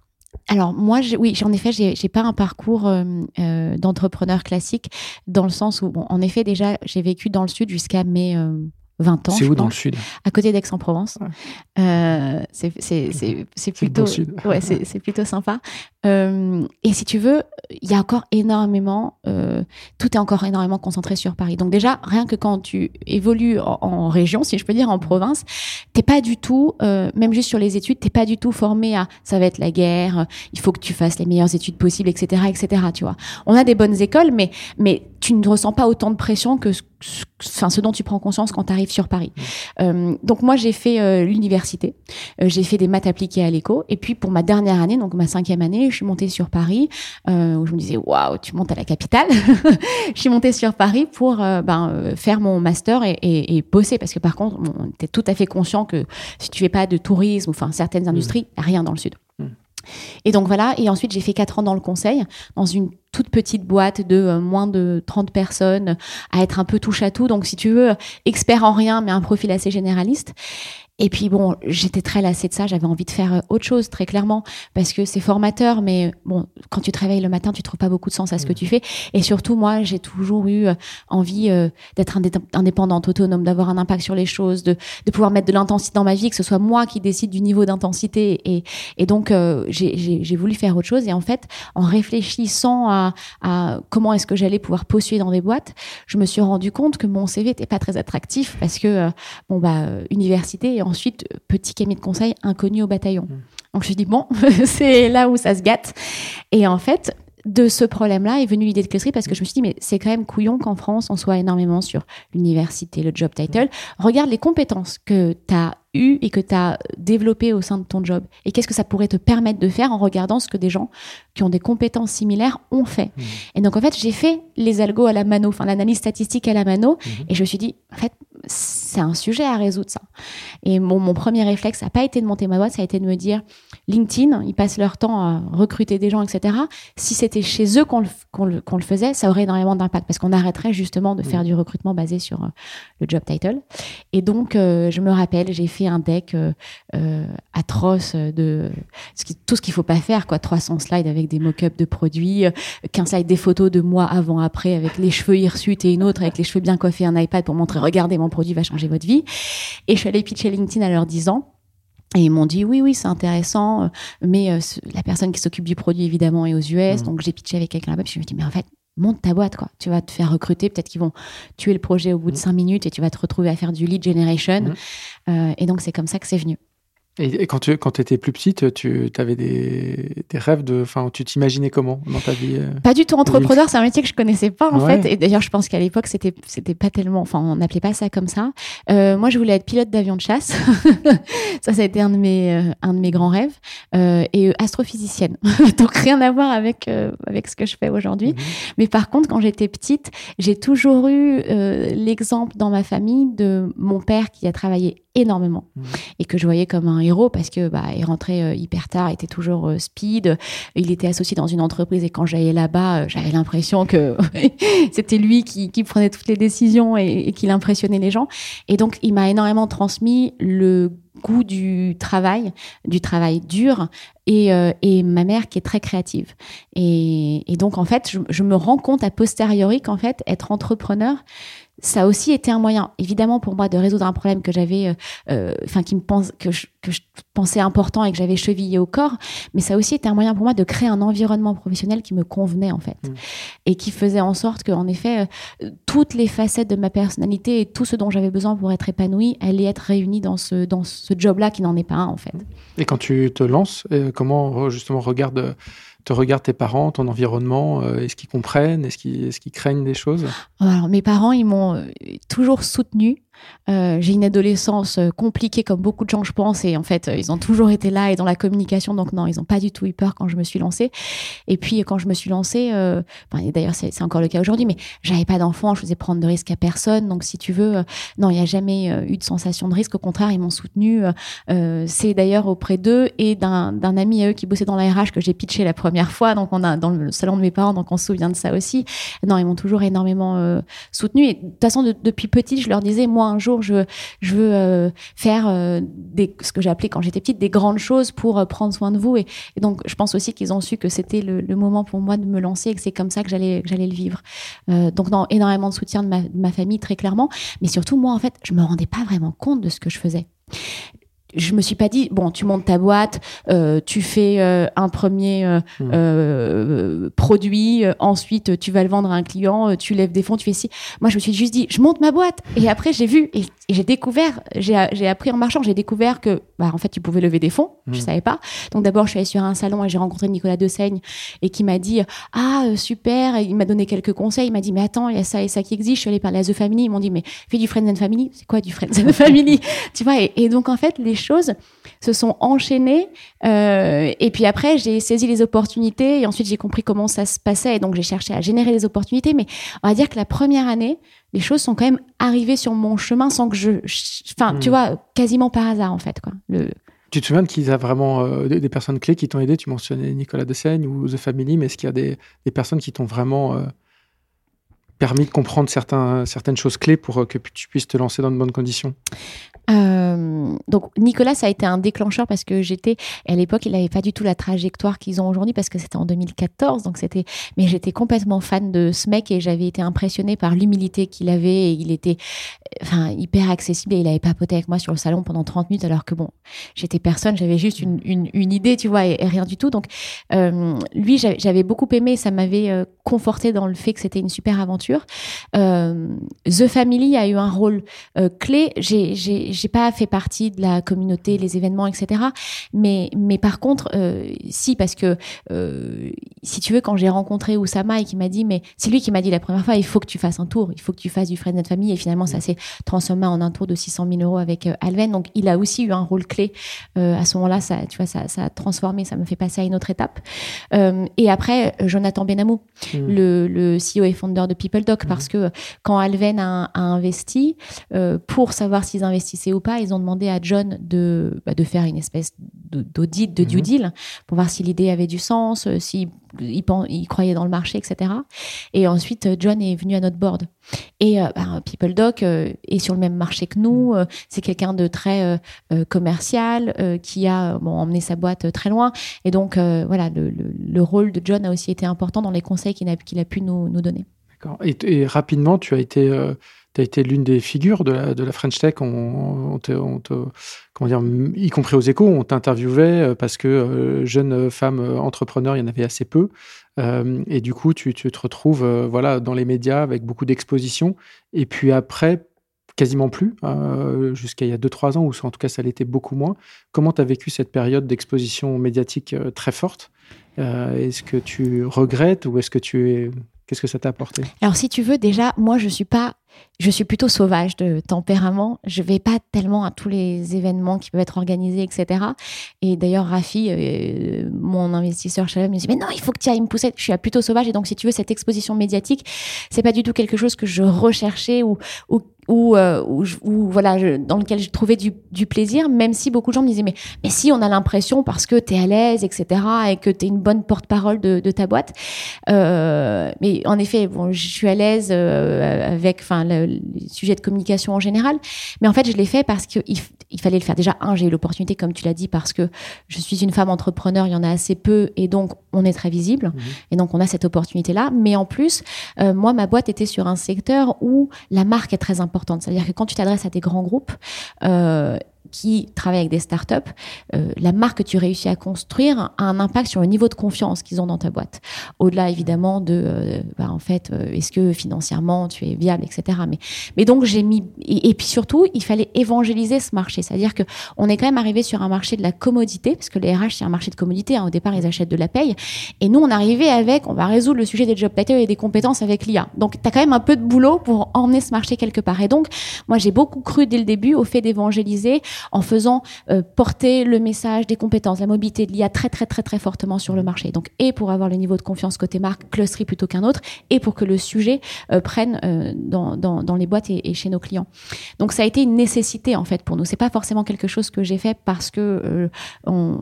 Alors moi, oui, en effet, j'ai pas un parcours d'entrepreneur classique dans le sens où, bon, en effet, déjà, j'ai vécu dans le sud jusqu'à mes 20 ans. C'est où dans le sud À côté d'Aix-en-Provence. Euh, c'est plutôt, [LAUGHS] ouais, c'est plutôt sympa. Euh, et si tu veux, il y a encore énormément, euh, tout est encore énormément concentré sur Paris. Donc déjà, rien que quand tu évolues en, région, si je peux dire en province, t'es pas du tout, euh, même juste sur les études, t'es pas du tout formé à ça va être la guerre, il faut que tu fasses les meilleures études possibles, etc., etc. Tu vois. On a des bonnes écoles, mais mais tu ne ressens pas autant de pression que ce, enfin, ce dont tu prends conscience quand tu arrives sur Paris. Euh, donc moi, j'ai fait euh, l'université, euh, j'ai fait des maths appliquées à l'éco, et puis pour ma dernière année, donc ma cinquième année, je suis montée sur Paris, où je me disais, waouh, tu montes à la capitale. [LAUGHS] je suis montée sur Paris pour ben, faire mon master et, et, et, bosser, parce que par contre, on était tout à fait conscient que si tu fais pas de tourisme, enfin certaines mmh. industries, rien dans le sud. Et donc voilà, et ensuite j'ai fait quatre ans dans le conseil, dans une toute petite boîte de euh, moins de 30 personnes, à être un peu touche à tout. Donc si tu veux, expert en rien, mais un profil assez généraliste. Et puis bon, j'étais très lassée de ça, j'avais envie de faire euh, autre chose très clairement parce que c'est formateur. Mais bon, quand tu te réveilles le matin, tu trouves pas beaucoup de sens à ce que tu fais. Et surtout moi, j'ai toujours eu euh, envie euh, d'être indépendante, autonome, d'avoir un impact sur les choses, de, de pouvoir mettre de l'intensité dans ma vie, que ce soit moi qui décide du niveau d'intensité. Et, et donc j'ai voulu faire autre chose. Et en fait, en réfléchissant à, à comment est-ce que j'allais pouvoir postuler dans des boîtes, je me suis rendu compte que mon CV était pas très attractif parce que bon bah université et ensuite petit cabinet de conseil inconnu au bataillon. Mmh. Donc je me suis dit bon, [LAUGHS] c'est là où ça se gâte. Et en fait, de ce problème-là est venue l'idée de Clustery parce que je me suis dit, mais c'est quand même couillon qu'en France, on soit énormément sur l'université, le job title. Regarde les compétences que tu as eues et que tu as développées au sein de ton job? Et qu'est-ce que ça pourrait te permettre de faire en regardant ce que des gens qui ont des compétences similaires ont fait? Mmh. Et donc, en fait, j'ai fait les algos à la mano, enfin, l'analyse statistique à la mano. Mmh. Et je me suis dit, en fait, c'est un sujet à résoudre ça. Et mon, mon premier réflexe n'a pas été de monter ma boîte, ça a été de me dire LinkedIn, ils passent leur temps à recruter des gens, etc. Si c'était chez eux qu'on le, le, le, faisait, ça aurait énormément d'impact parce qu'on arrêterait justement de faire mmh. du recrutement basé sur euh, le job title. Et donc, euh, je me rappelle, j'ai fait un deck euh, atroce de ce qui, tout ce qu'il faut pas faire, quoi. 300 slides avec des mock-ups de produits, 15 slides des photos de moi avant, après, avec les cheveux hirsutes et une autre avec les cheveux bien coiffés, un iPad pour montrer, regardez mon produit va changer votre vie. Et je suis allée pitcher LinkedIn à leur disant, et ils m'ont dit oui, oui, c'est intéressant, euh, mais euh, la personne qui s'occupe du produit évidemment est aux US, mmh. donc j'ai pitché avec quelqu'un là-bas. Puis je me dis mais en fait monte ta boîte quoi. Tu vas te faire recruter, peut-être qu'ils vont tuer le projet au bout de mmh. cinq minutes et tu vas te retrouver à faire du lead generation. Mmh. Euh, et donc c'est comme ça que c'est venu. Et, quand tu quand étais plus petite, tu avais des, des rêves de, enfin, tu t'imaginais comment dans ta vie euh, Pas du tout entrepreneur, c'est un métier que je connaissais pas en fait. Et d'ailleurs, je pense qu'à l'époque, c'était c'était pas tellement, enfin, on n'appelait pas ça comme ça. Euh, moi, je voulais être pilote d'avion de chasse. [LAUGHS] ça, ça a été un de mes euh, un de mes grands rêves. Euh, et astrophysicienne. [LAUGHS] Donc rien à voir avec avec ce que je fais aujourd'hui. Mhm. Mais par contre, quand j'étais petite, j'ai toujours eu l'exemple dans ma famille de mon père qui a travaillé énormément mmh. et que je voyais comme un héros parce que bah il rentrait euh, hyper tard, était toujours euh, speed, il était associé dans une entreprise et quand j'allais là-bas, euh, j'avais l'impression que [LAUGHS] c'était lui qui, qui, prenait toutes les décisions et, et qu'il impressionnait les gens et donc il m'a énormément transmis le goût du travail, du travail dur, et, et, ma mère qui est très créative. Et, et donc, en fait, je, je, me rends compte à posteriori qu'en fait, être entrepreneur, ça a aussi été un moyen, évidemment, pour moi de résoudre un problème que j'avais, euh, euh, enfin, qui me pense, que je, que je pensais important et que j'avais chevillé au corps, mais ça a aussi été un moyen pour moi de créer un environnement professionnel qui me convenait, en fait. Mmh. Et qui faisait en sorte que, en effet, euh, toutes les facettes de ma personnalité et tout ce dont j'avais besoin pour être épanouie allaient être réunies dans ce, dans ce job-là qui n'en est pas un, en fait. Et quand tu te lances, comment, justement, regarde te regardent tes parents, ton environnement euh, Est-ce qu'ils comprennent Est-ce qu'ils craignent des choses? Alors, mes parents, ils m'ont euh, toujours soutenu euh, j'ai une adolescence euh, compliquée comme beaucoup de gens je pense et en fait euh, ils ont toujours été là et dans la communication donc non ils n'ont pas du tout eu peur quand je me suis lancée. Et puis quand je me suis lancée d'ailleurs c'est encore le cas aujourd'hui mais j'avais pas d'enfant je faisais prendre de risques à personne donc si tu veux non il n'y a jamais eu de sensation de risque. Au contraire ils m'ont soutenu c'est d'ailleurs auprès d'eux et d'un ami à eux qui bossait dans la que j'ai pitché la première fois donc on a dans le salon de mes parents donc on se souvient de ça aussi. Non ils m'ont toujours énormément soutenu et de toute façon depuis petite je leur disais moi un jour je, veux euh, faire euh, ce que j'ai appelé quand j'étais petite des grandes choses pour euh, prendre soin de vous. Et, donc, je pense aussi qu'ils ont su que c'était le, moment pour moi de me lancer et que c'est comme ça que j'allais le vivre. donc, énormément de soutien de ma, de ma famille, très clairement. Mais surtout, moi, en fait, je me rendais pas vraiment compte de ce que je faisais je me suis pas dit bon tu montes ta boîte euh, tu fais euh, un premier euh, mmh. euh produit ensuite tu vas le vendre à un client tu lèves des fonds tu fais ci. Moi je me suis juste dit je monte ma boîte. Et après j'ai vu et, j'ai découvert j'ai j'ai appris en marchant j'ai découvert que bah en fait tu pouvais lever des fonds. Mmh. je savais pas. Donc d'abord je suis allée sur un salon et j'ai rencontré Nicolas Dessaigne et qui m'a dit ah super. Et il m'a donné quelques conseils. Il m'a dit mais attends il y a ça et ça qui existe. Je suis allée parler à The Family. Ils m'ont dit mais fais du Friends and Family. C'est quoi du Friends and [LAUGHS] Family? Tu vois et, et donc en fait les choses se sont enchaînées. Euh, et puis après, j'ai saisi les opportunités et ensuite j'ai compris comment ça se passait. Et donc j'ai cherché à générer les opportunités. Mais on va dire que la première année, les choses sont quand même arrivées sur mon chemin sans que je, enfin, tu hmm. vois, quasiment par hasard en fait, quoi. Le, tu te souviens qu'il y a vraiment euh, des, personnes clés qui t'ont aidé? Tu mentionnais Nicolas Dessaigne ou The Family, mais est-ce qu'il y a des, personnes qui t'ont vraiment euh, permis de comprendre certains, certaines choses clés pour que tu puisses te lancer dans de bonnes conditions? Euh, donc Nicolas, ça a été un déclencheur parce que j'étais à l'époque, il n'avait pas du tout la trajectoire qu'ils ont aujourd'hui parce que c'était en 2014, donc c'était. Mais j'étais complètement fan de ce mec et j'avais été impressionnée par l'humilité qu'il avait. Et il était, enfin, hyper accessible et il avait papoté avec moi sur le salon pendant 30 minutes alors que bon, j'étais personne, j'avais juste une, une, idée, tu vois, et, rien du tout. Donc euh, lui, j'avais beaucoup aimé, ça m'avait euh, conforté dans le fait que c'était une super aventure. The Family a eu un rôle clé. J'ai j'ai pas fait partie de la communauté, les événements, etc. Mais, mais par contre, euh, si, parce que euh, si tu veux, quand j'ai rencontré Oussama et qui m'a dit, mais c'est lui qui m'a dit la première fois, il faut que tu fasses un tour, il faut que tu fasses du Friends and Family. Et finalement, ça s'est transformé en un tour de 600 000 euros avec euh, Alven. Donc, il a aussi eu un rôle clé. À ce moment-là, ça, tu vois, ça, ça a transformé, ça me fait passer à une autre étape. Et après, Jonathan Benamou, mmh. le, le CEO et founder de PeopleDoc, mmh. parce que quand Alven a, a investi, pour savoir s'ils investissaient ou pas, ils ont demandé à John de, bah, de faire une espèce d'audit, de due mhm. deal, pour voir si l'idée avait du sens, euh, s'il il, croyait dans le marché, etc. Et ensuite, euh, John est venu à notre board. Et euh, bah, PeopleDoc est sur le même marché que nous. Mhm. c'est quelqu'un de très commercial qui a bon, emmené sa boîte très loin. Et donc, voilà, le, le, rôle de John a aussi été important dans les conseils qu'il a, qu'il a pu nous, nous donner. D'accord. Et, et, rapidement, tu as été tu as été l'une des figures de la, French Tech. On, on, comment dire, y compris aux échos, on t'interviewait euh, parce que euh, jeunes femmes euh, il y en avait assez peu. et du coup, tu, te retrouves voilà, dans les médias avec beaucoup d'expositions. Et puis après, quasiment plus jusqu'à il y a 2-3 ans, ou en tout cas ça l'était beaucoup moins. Comment tu as vécu cette période d'exposition médiatique très forte? Est-ce que tu regrettes ou est-ce que tu es Qu'est-ce que ça t'a apporté? Alors, si tu veux, déjà, moi, je suis pas, je suis plutôt sauvage de tempérament. Je vais pas tellement à tous les événements qui peuvent être organisés, etc. Et d'ailleurs, Rafi, euh, mon investisseur chez me dit mais non, il faut que tu ailles me pousser. Je suis plutôt sauvage et donc, si tu veux, cette exposition médiatique, c'est pas du tout quelque chose que je recherchais ou, ou euh, voilà, dans lequel je trouvais du, du, plaisir, même si beaucoup de gens me disaient mais, mais si on a l'impression parce que tu es à l'aise, etc., et que tu es une bonne porte-parole de, de, ta boîte. Euh, mais en effet, bon, je suis à l'aise euh, avec enfin, le, sujet de communication en général, mais en fait, je l'ai fait parce qu'il il fallait le faire. Déjà, un, j'ai eu l'opportunité, comme tu l'as dit, parce que je suis une femme entrepreneur, il y en a assez peu, et donc on est très visible, mmh. et donc on a cette opportunité-là. Mais en plus, moi, ma boîte était sur un secteur où la marque est très importante c'est-à-dire que quand tu t'adresses à des grands groupes, euh, qui travaillent avec des startups, euh, la marque que tu réussis à construire a un impact sur le niveau de confiance qu'ils ont dans ta boîte. Au-delà évidemment de, euh, bah, en fait, euh, est-ce que financièrement tu es viable, etc. Mais, mais donc j'ai mis et, puis surtout il fallait évangéliser ce marché, c'est-à-dire que on est quand même arrivé sur un marché de la commodité parce que les RH c'est un marché de commodité. Hein. Au départ ils achètent de la paye et nous on arrivait avec, on va résoudre le sujet des job titles et des compétences avec l'IA. Donc tu as quand même un peu de boulot pour emmener ce marché quelque part. Et donc moi j'ai beaucoup cru dès le début au fait d'évangéliser en faisant euh, porter le message des compétences, la mobilité de l'IA très très très très fortement sur le marché. Donc et pour avoir le niveau de confiance côté marque, clustery plutôt qu'un autre, et pour que le sujet euh, prenne euh, dans, dans, dans, les boîtes et, chez nos clients. Donc ça a été une nécessité en fait pour nous. C'est pas forcément quelque chose que j'ai fait parce que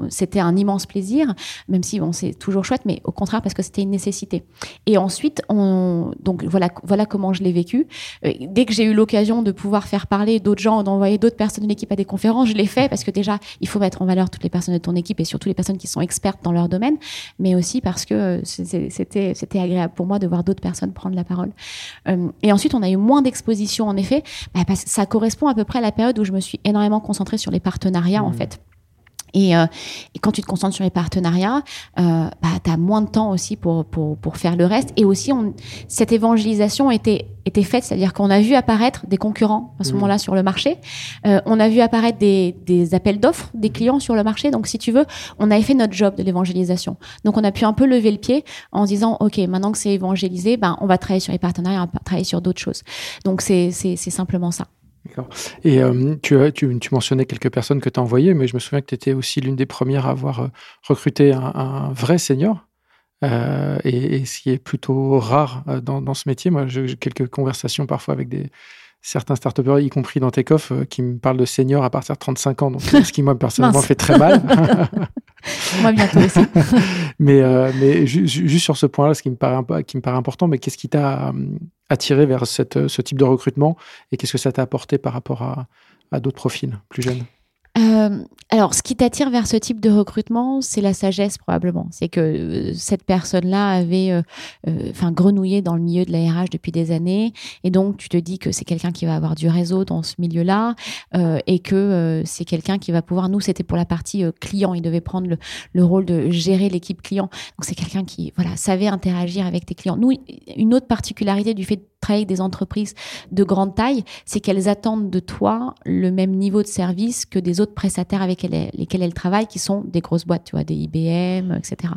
c'était un immense plaisir, même si bon c'est toujours chouette, mais au contraire parce que c'était une nécessité. Et ensuite on donc voilà voilà comment je l'ai vécu. dès que j'ai eu l'occasion de pouvoir faire parler d'autres gens, d'envoyer d'autres personnes de l'équipe à des conférences je l'ai fait parce que déjà, il faut mettre en valeur toutes les personnes de ton équipe et surtout les personnes qui sont expertes dans leur domaine, mais aussi parce que euh, c'était c'était agréable pour moi de voir d'autres personnes prendre la parole. Euh, et ensuite, on a eu moins d'exposition en effet, bah, parce que ça correspond à peu près à la période où je me suis énormément concentrée sur les partenariats en mmh. fait. Et, euh, et, quand tu te concentres sur les partenariats, euh, bah, tu as moins de temps aussi pour, pour, pour, faire le reste. Et aussi, on, cette évangélisation était, était faite, c'est-à-dire qu'on a vu apparaître des concurrents à ce mmh. moment-là sur le marché. Euh, on a vu apparaître des, des appels d'offres des clients sur le marché. Donc, si tu veux, on avait fait notre job de l'évangélisation. Donc, on a pu un peu lever le pied en se disant, OK, maintenant que c'est évangélisé, ben, on va travailler sur les partenariats, on va travailler sur d'autres choses. Donc, c'est simplement ça. Et euh, tu, tu, tu, mentionnais quelques personnes que tu as envoyées, mais je me souviens que tu étais aussi l'une des premières à avoir euh, recruté un, vrai senior. Euh, et, ce qui est plutôt rare dans, dans ce métier. Moi, j'ai quelques conversations parfois avec des, certains start y compris dans Takeoff, qui me parlent de senior à partir de 35 ans. Donc, ce qui, moi, personnellement, [LAUGHS] fait très mal. [LAUGHS] bientôt [LAUGHS] mais mais juste sur ce point-là, ce qui me paraît, important, mais qu'est-ce qui t'a attiré vers cette, ce type de recrutement et qu'est-ce que ça t'a apporté par rapport à d'autres profils plus jeunes? Euh, alors, ce qui t'attire vers ce type de recrutement, c'est la sagesse probablement. C'est que euh, cette personne-là avait, euh, enfin, grenouillé dans le milieu de la RH depuis des années, et donc tu te dis que c'est quelqu'un qui va avoir du réseau dans ce milieu-là, et que c'est quelqu'un qui va pouvoir. Nous, c'était pour la partie client. Il devait prendre le, le rôle de gérer l'équipe client. Donc, c'est quelqu'un qui, voilà, savait interagir avec tes clients. Nous, une autre particularité du fait travailler des entreprises de grande taille, c'est qu'elles attendent de toi le même niveau de service que des autres prestataires avec lesquels elles travaillent, qui sont des grosses boîtes, tu vois, des IBM, etc.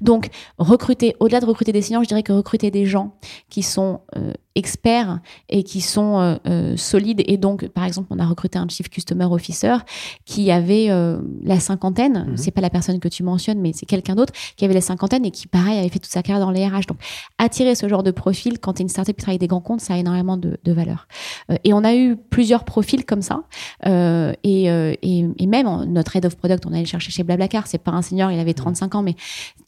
Donc, recruter, au-delà de recruter des seniors, je dirais que recruter des gens qui sont euh, experts et qui sont euh, euh, solides. Et donc, par exemple, on a recruté un chief customer officer qui avait euh, la cinquantaine. Mhm. C'est pas la personne que tu mentionnes, mais c'est quelqu'un d'autre qui avait la cinquantaine et qui, pareil, avait fait toute sa carrière dans les RH. Donc, attirer ce genre de profil quand tu es une startup qui travaille des grands comptes, ça a énormément de, de valeur. et on a eu plusieurs profils comme ça. Et, et, et, même notre head of product, on allait le chercher chez Blablacar. C'est pas un senior, il avait 35 mhm. ans, mais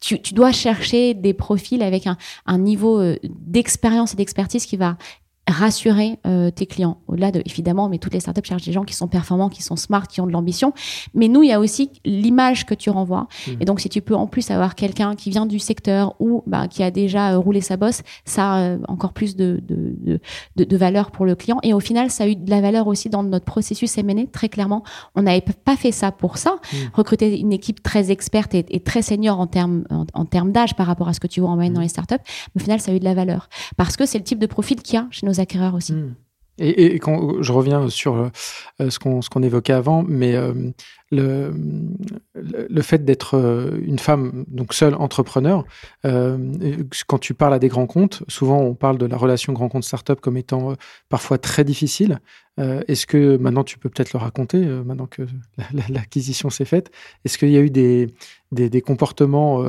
tu, tu dois chercher des profils avec un, un niveau d'expérience et d'expertise qui va rassurer euh, tes clients. Au-delà de, évidemment, mais toutes les startups cherchent des gens qui sont performants, qui sont smart, qui ont de l'ambition. Mais nous, il y a aussi l'image que tu renvoies. Mmh. Et donc, si tu peux en plus avoir quelqu'un qui vient du secteur ou bah, qui a déjà euh, roulé sa bosse, ça a euh, encore plus de, de, de, de, valeur pour le client. Et au final, ça a eu de la valeur aussi dans notre processus M&A, très clairement. On n'avait pas fait ça pour ça. Mmh. Recruter une équipe très experte et, et très senior en termes en, termes d'âge par rapport à ce que tu vois en moyenne mmh. dans les startups. Mais au final, ça a eu de la valeur. Parce que c'est le type de profil qu'il y a chez nos acquéreurs aussi. Hmm. Et, quand je reviens sur ce qu'on évoquait avant, mais le, fait d'être euh, une femme, donc seule entrepreneur, euh, quand tu parles à des grands comptes, souvent on parle de la relation grand compte startup comme étant euh, parfois très difficile. Est-ce que maintenant tu peux peut-être le raconter, maintenant que l'acquisition s'est faite Est-ce qu'il y a eu des, des, comportements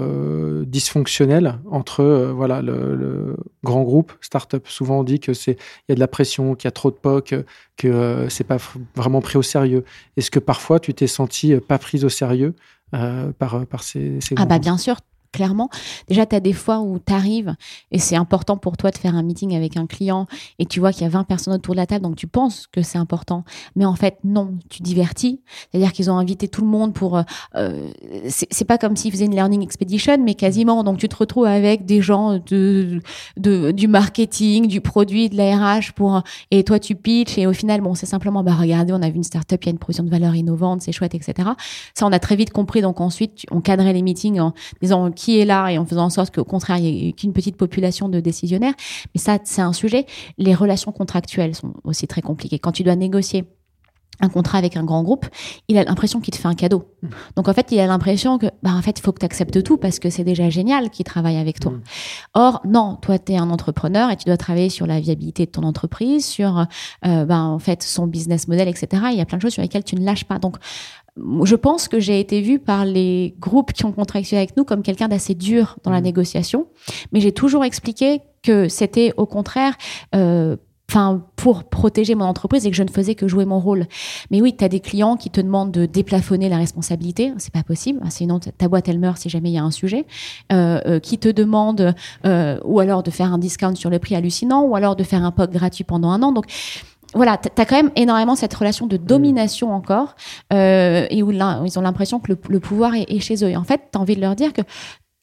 dysfonctionnels entre voilà le, grand groupe startup? Souvent on dit que c'est il y a de la pression, qu'il y a trop de POC, que c'est pas vraiment pris au sérieux. Est-ce que parfois tu t'es senti pas prise au sérieux euh, par, par ces, ces Ah bah bien sûr, clairement. Déjà, tu as des fois où tu arrives et c'est important pour toi de faire un meeting avec un client et tu vois qu'il y a 20 personnes autour de la table, donc tu penses que c'est important. Mais en fait, non, tu divertis. C'est-à-dire qu'ils ont invité tout le monde pour... Euh, c'est pas comme s'ils faisaient une learning expedition, mais quasiment. Donc tu te retrouves avec des gens de, de du marketing, du produit, de la RH pour... Et toi, tu pitches et au final, bon, c'est simplement, bah regardez, on a vu une startup, il y a une provision de valeur innovante, c'est chouette, etc. Ça, on a très vite compris. Donc ensuite, on cadrait les meetings en disant qui est là et en faisant en sorte qu'au contraire, il n'y ait qu'une petite population de décisionnaires. Mais ça, c'est un sujet. Les relations contractuelles sont aussi très compliquées. Quand tu dois négocier un contrat avec un grand groupe, il a l'impression qu'il te fait un cadeau. Mmh. Donc en fait, il a l'impression que bah en fait, il faut que tu acceptes tout parce que c'est déjà génial qu'il travaille avec toi. Mmh. Or non, toi tu es un entrepreneur et tu dois travailler sur la viabilité de ton entreprise, sur euh, bah, en fait son business model, etc. Il y a plein de choses sur lesquelles tu ne lâches pas. Donc je pense que j'ai été vue par les groupes qui ont contracté avec nous comme quelqu'un d'assez dur dans la mmh. négociation, mais j'ai toujours expliqué que c'était au contraire euh, enfin pour protéger mon entreprise et que je ne faisais que jouer mon rôle. Mais oui, tu as des clients qui te demandent de déplafonner la responsabilité, c'est pas possible, sinon ta boîte elle meurt si jamais il y a un sujet, euh, euh, qui te demandent euh, ou alors de faire un discount sur le prix hallucinant ou alors de faire un POC gratuit pendant un an. Donc voilà, tu as quand même énormément cette relation de domination encore, euh, et où ils ont l'impression que le, pouvoir est, chez eux. Et en fait, tu as envie de leur dire que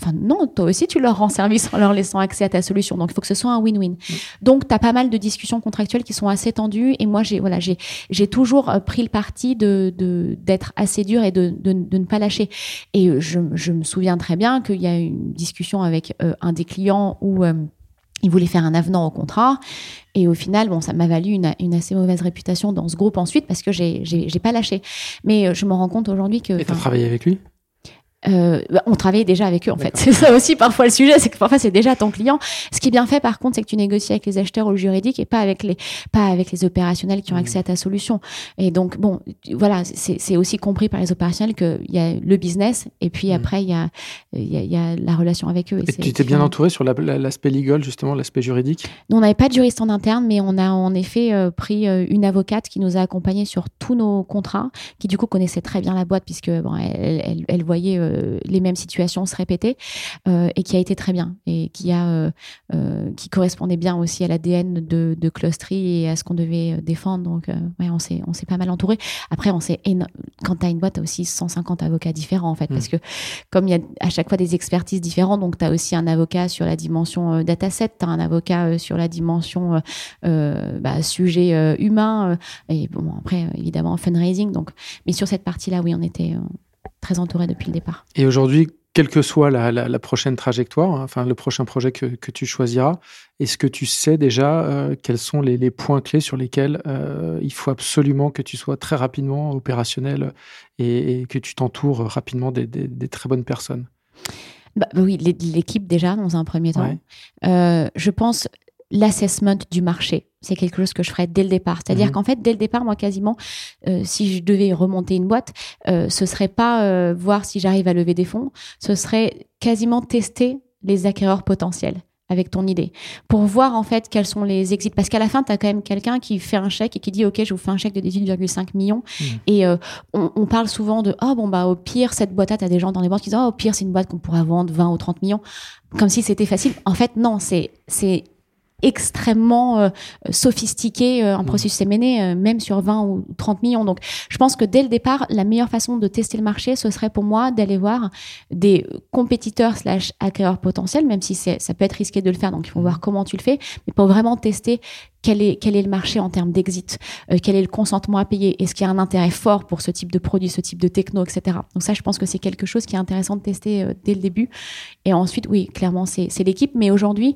Enfin, non, toi aussi, tu leur rends service en leur laissant accès à ta solution. Donc, il faut que ce soit un win-win. Mm. Donc, tu as pas mal de discussions contractuelles qui sont assez tendues. Et moi, j'ai voilà, j'ai j'ai toujours euh, pris le parti de d'être assez dur et de, de, de, ne pas lâcher. Et je, je me souviens très bien qu'il y a eu une discussion avec euh, un des clients où il voulait faire un avenant au contrat. Et au final, bon, ça m'a valu une, une, assez mauvaise réputation dans ce groupe ensuite parce que j'ai, j'ai, pas lâché. Mais euh, je me rends compte aujourd'hui que. Et t'as travaillé avec lui? Euh, bah, on travaillait déjà avec eux en fait. C'est ça aussi parfois le sujet, c'est que parfois c'est déjà ton client. Ce qui est bien fait par contre, c'est que tu négocies avec les acheteurs ou le juridique et pas avec les pas avec les opérationnels qui ont accès à ta solution. Et donc bon, voilà, c'est aussi compris par les opérationnels qu'il y a le business et puis mmh. après il y a il y, y a, la relation avec eux. Et, tu t'es bien entouré sur l'aspect legal justement, l'aspect juridique? Nous on n'avait pas de juriste en interne, mais on a en effet euh, pris euh, une avocate qui nous a accompagnés sur tous nos contrats, qui du coup connaissait très bien la boîte puisque bon, elle, elle, elle voyait euh, les mêmes situations se répéter euh, et qui a été très bien et qui a euh, qui correspondait bien aussi à l'ADN de, de Clustry et à ce qu'on devait défendre. Donc ouais, on s'est on s'est pas mal entouré. Après, on s'est quand tu as une boîte, tu as aussi 150 avocats différents en fait parce mmh. que comme il y a à chaque fois des expertises différentes, donc tu as aussi un avocat sur la dimension dataset, tu as un avocat sur la dimension bah, sujet humain et bon après évidemment fundraising donc mais sur cette partie-là oui, on était très entouré depuis le départ. Et aujourd'hui, quelle que soit la, prochaine trajectoire, hein, enfin le prochain projet que, tu choisiras, est-ce que tu sais déjà euh, quels sont les, points clés sur lesquels euh, il faut absolument que tu sois très rapidement opérationnel et, que tu t'entoures rapidement des, très bonnes personnes? Bah, oui, l'équipe déjà dans un premier temps. Euh, je pense l'assessment du marché. C'est quelque chose que je ferais dès le départ. C'est-à-dire mhm. qu'en fait, dès le départ, moi, quasiment, euh, si je devais remonter une boîte, euh, ce serait pas euh, voir si j'arrive à lever des fonds, ce serait quasiment tester les acquéreurs potentiels avec ton idée pour voir en fait quels sont les exits parce qu'à la fin tu as quand même quelqu'un qui fait un chèque et qui dit ok je vous fais un chèque de 18,5 millions mhm. et on, parle souvent de oh bon bah au pire cette boîte là tu as des gens dans les banques qui disent oh au pire c'est une boîte qu'on pourrait vendre 20 ou 30 millions comme si c'était facile en fait non c'est c'est extrêmement euh, sophistiqué euh, un mmh. processus M&A, euh, même sur 20 ou 30 millions. Donc, je pense que dès le départ, la meilleure façon de tester le marché, ce serait pour moi d'aller voir des compétiteurs slash acquéreurs potentiels, même si ça peut être risqué de le faire. Donc, il faut voir comment tu le fais, mais pour vraiment tester quel est, quel est le marché en termes d'exit, euh, quel est le consentement à payer, est-ce qu'il y a un intérêt fort pour ce type de produit, ce type de techno, etc. Donc ça, je pense que c'est quelque chose qui est intéressant de tester euh, dès le début. Et ensuite, oui, clairement, c'est l'équipe. Mais aujourd'hui,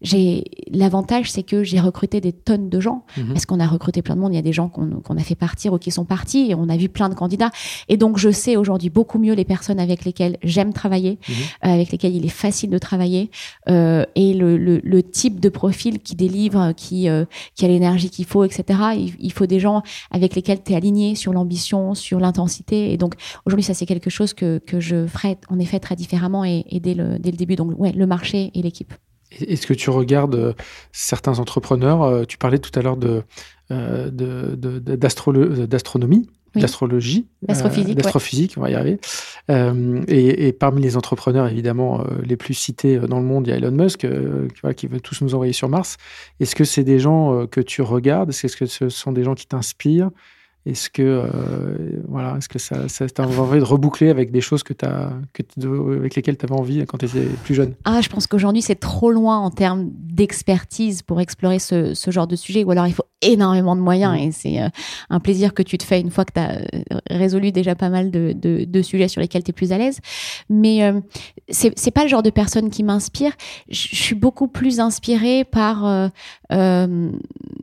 j'ai l'avantage, c'est que j'ai recruté des tonnes de gens mhm. parce qu'on a recruté plein de monde. Il y a des gens qu'on a fait partir ou qui sont partis et on a vu plein de candidats. Et donc, je sais aujourd'hui beaucoup mieux les personnes avec lesquelles j'aime travailler, mhm. euh, avec lesquelles il est facile de travailler euh, et le, le, le, type de profil qui délivre, qui, euh, qui a l'énergie qu'il faut, etc. Il, il, faut des gens avec lesquels tu es aligné sur l'ambition, sur l'intensité. Et donc, aujourd'hui, ça, c'est quelque chose que, que je ferai en effet très différemment et, et dès, le, dès le début. Donc, ouais, le marché et l'équipe. Est-ce que tu regardes euh, certains entrepreneurs euh, Tu parlais tout à l'heure de, euh, d'astronomie. D'astrologie, d'astrophysique, on va y arriver. et, parmi les entrepreneurs, évidemment, les plus cités dans le monde, il y a Elon Musk, qui veut tous nous envoyer sur Mars. Est-ce que c'est des gens que tu regardes? Est-ce que ce sont des gens qui t'inspirent? Est-ce que, euh, voilà, est-ce que ça, ça t'a envie de reboucler avec des choses que as, que avec lesquelles tu avais envie quand tu étais plus jeune? Ah, je pense qu'aujourd'hui, c'est trop loin en termes d'expertise pour explorer ce, ce, genre de sujet. Ou alors, il faut énormément de moyens. Mmh. Et c'est euh, un plaisir que tu te fais une fois que tu as euh, résolu déjà pas mal de, de, de sujets sur lesquels tu es plus à l'aise. Mais euh, c'est pas le genre de personne qui m'inspire. Je suis beaucoup plus inspirée par euh,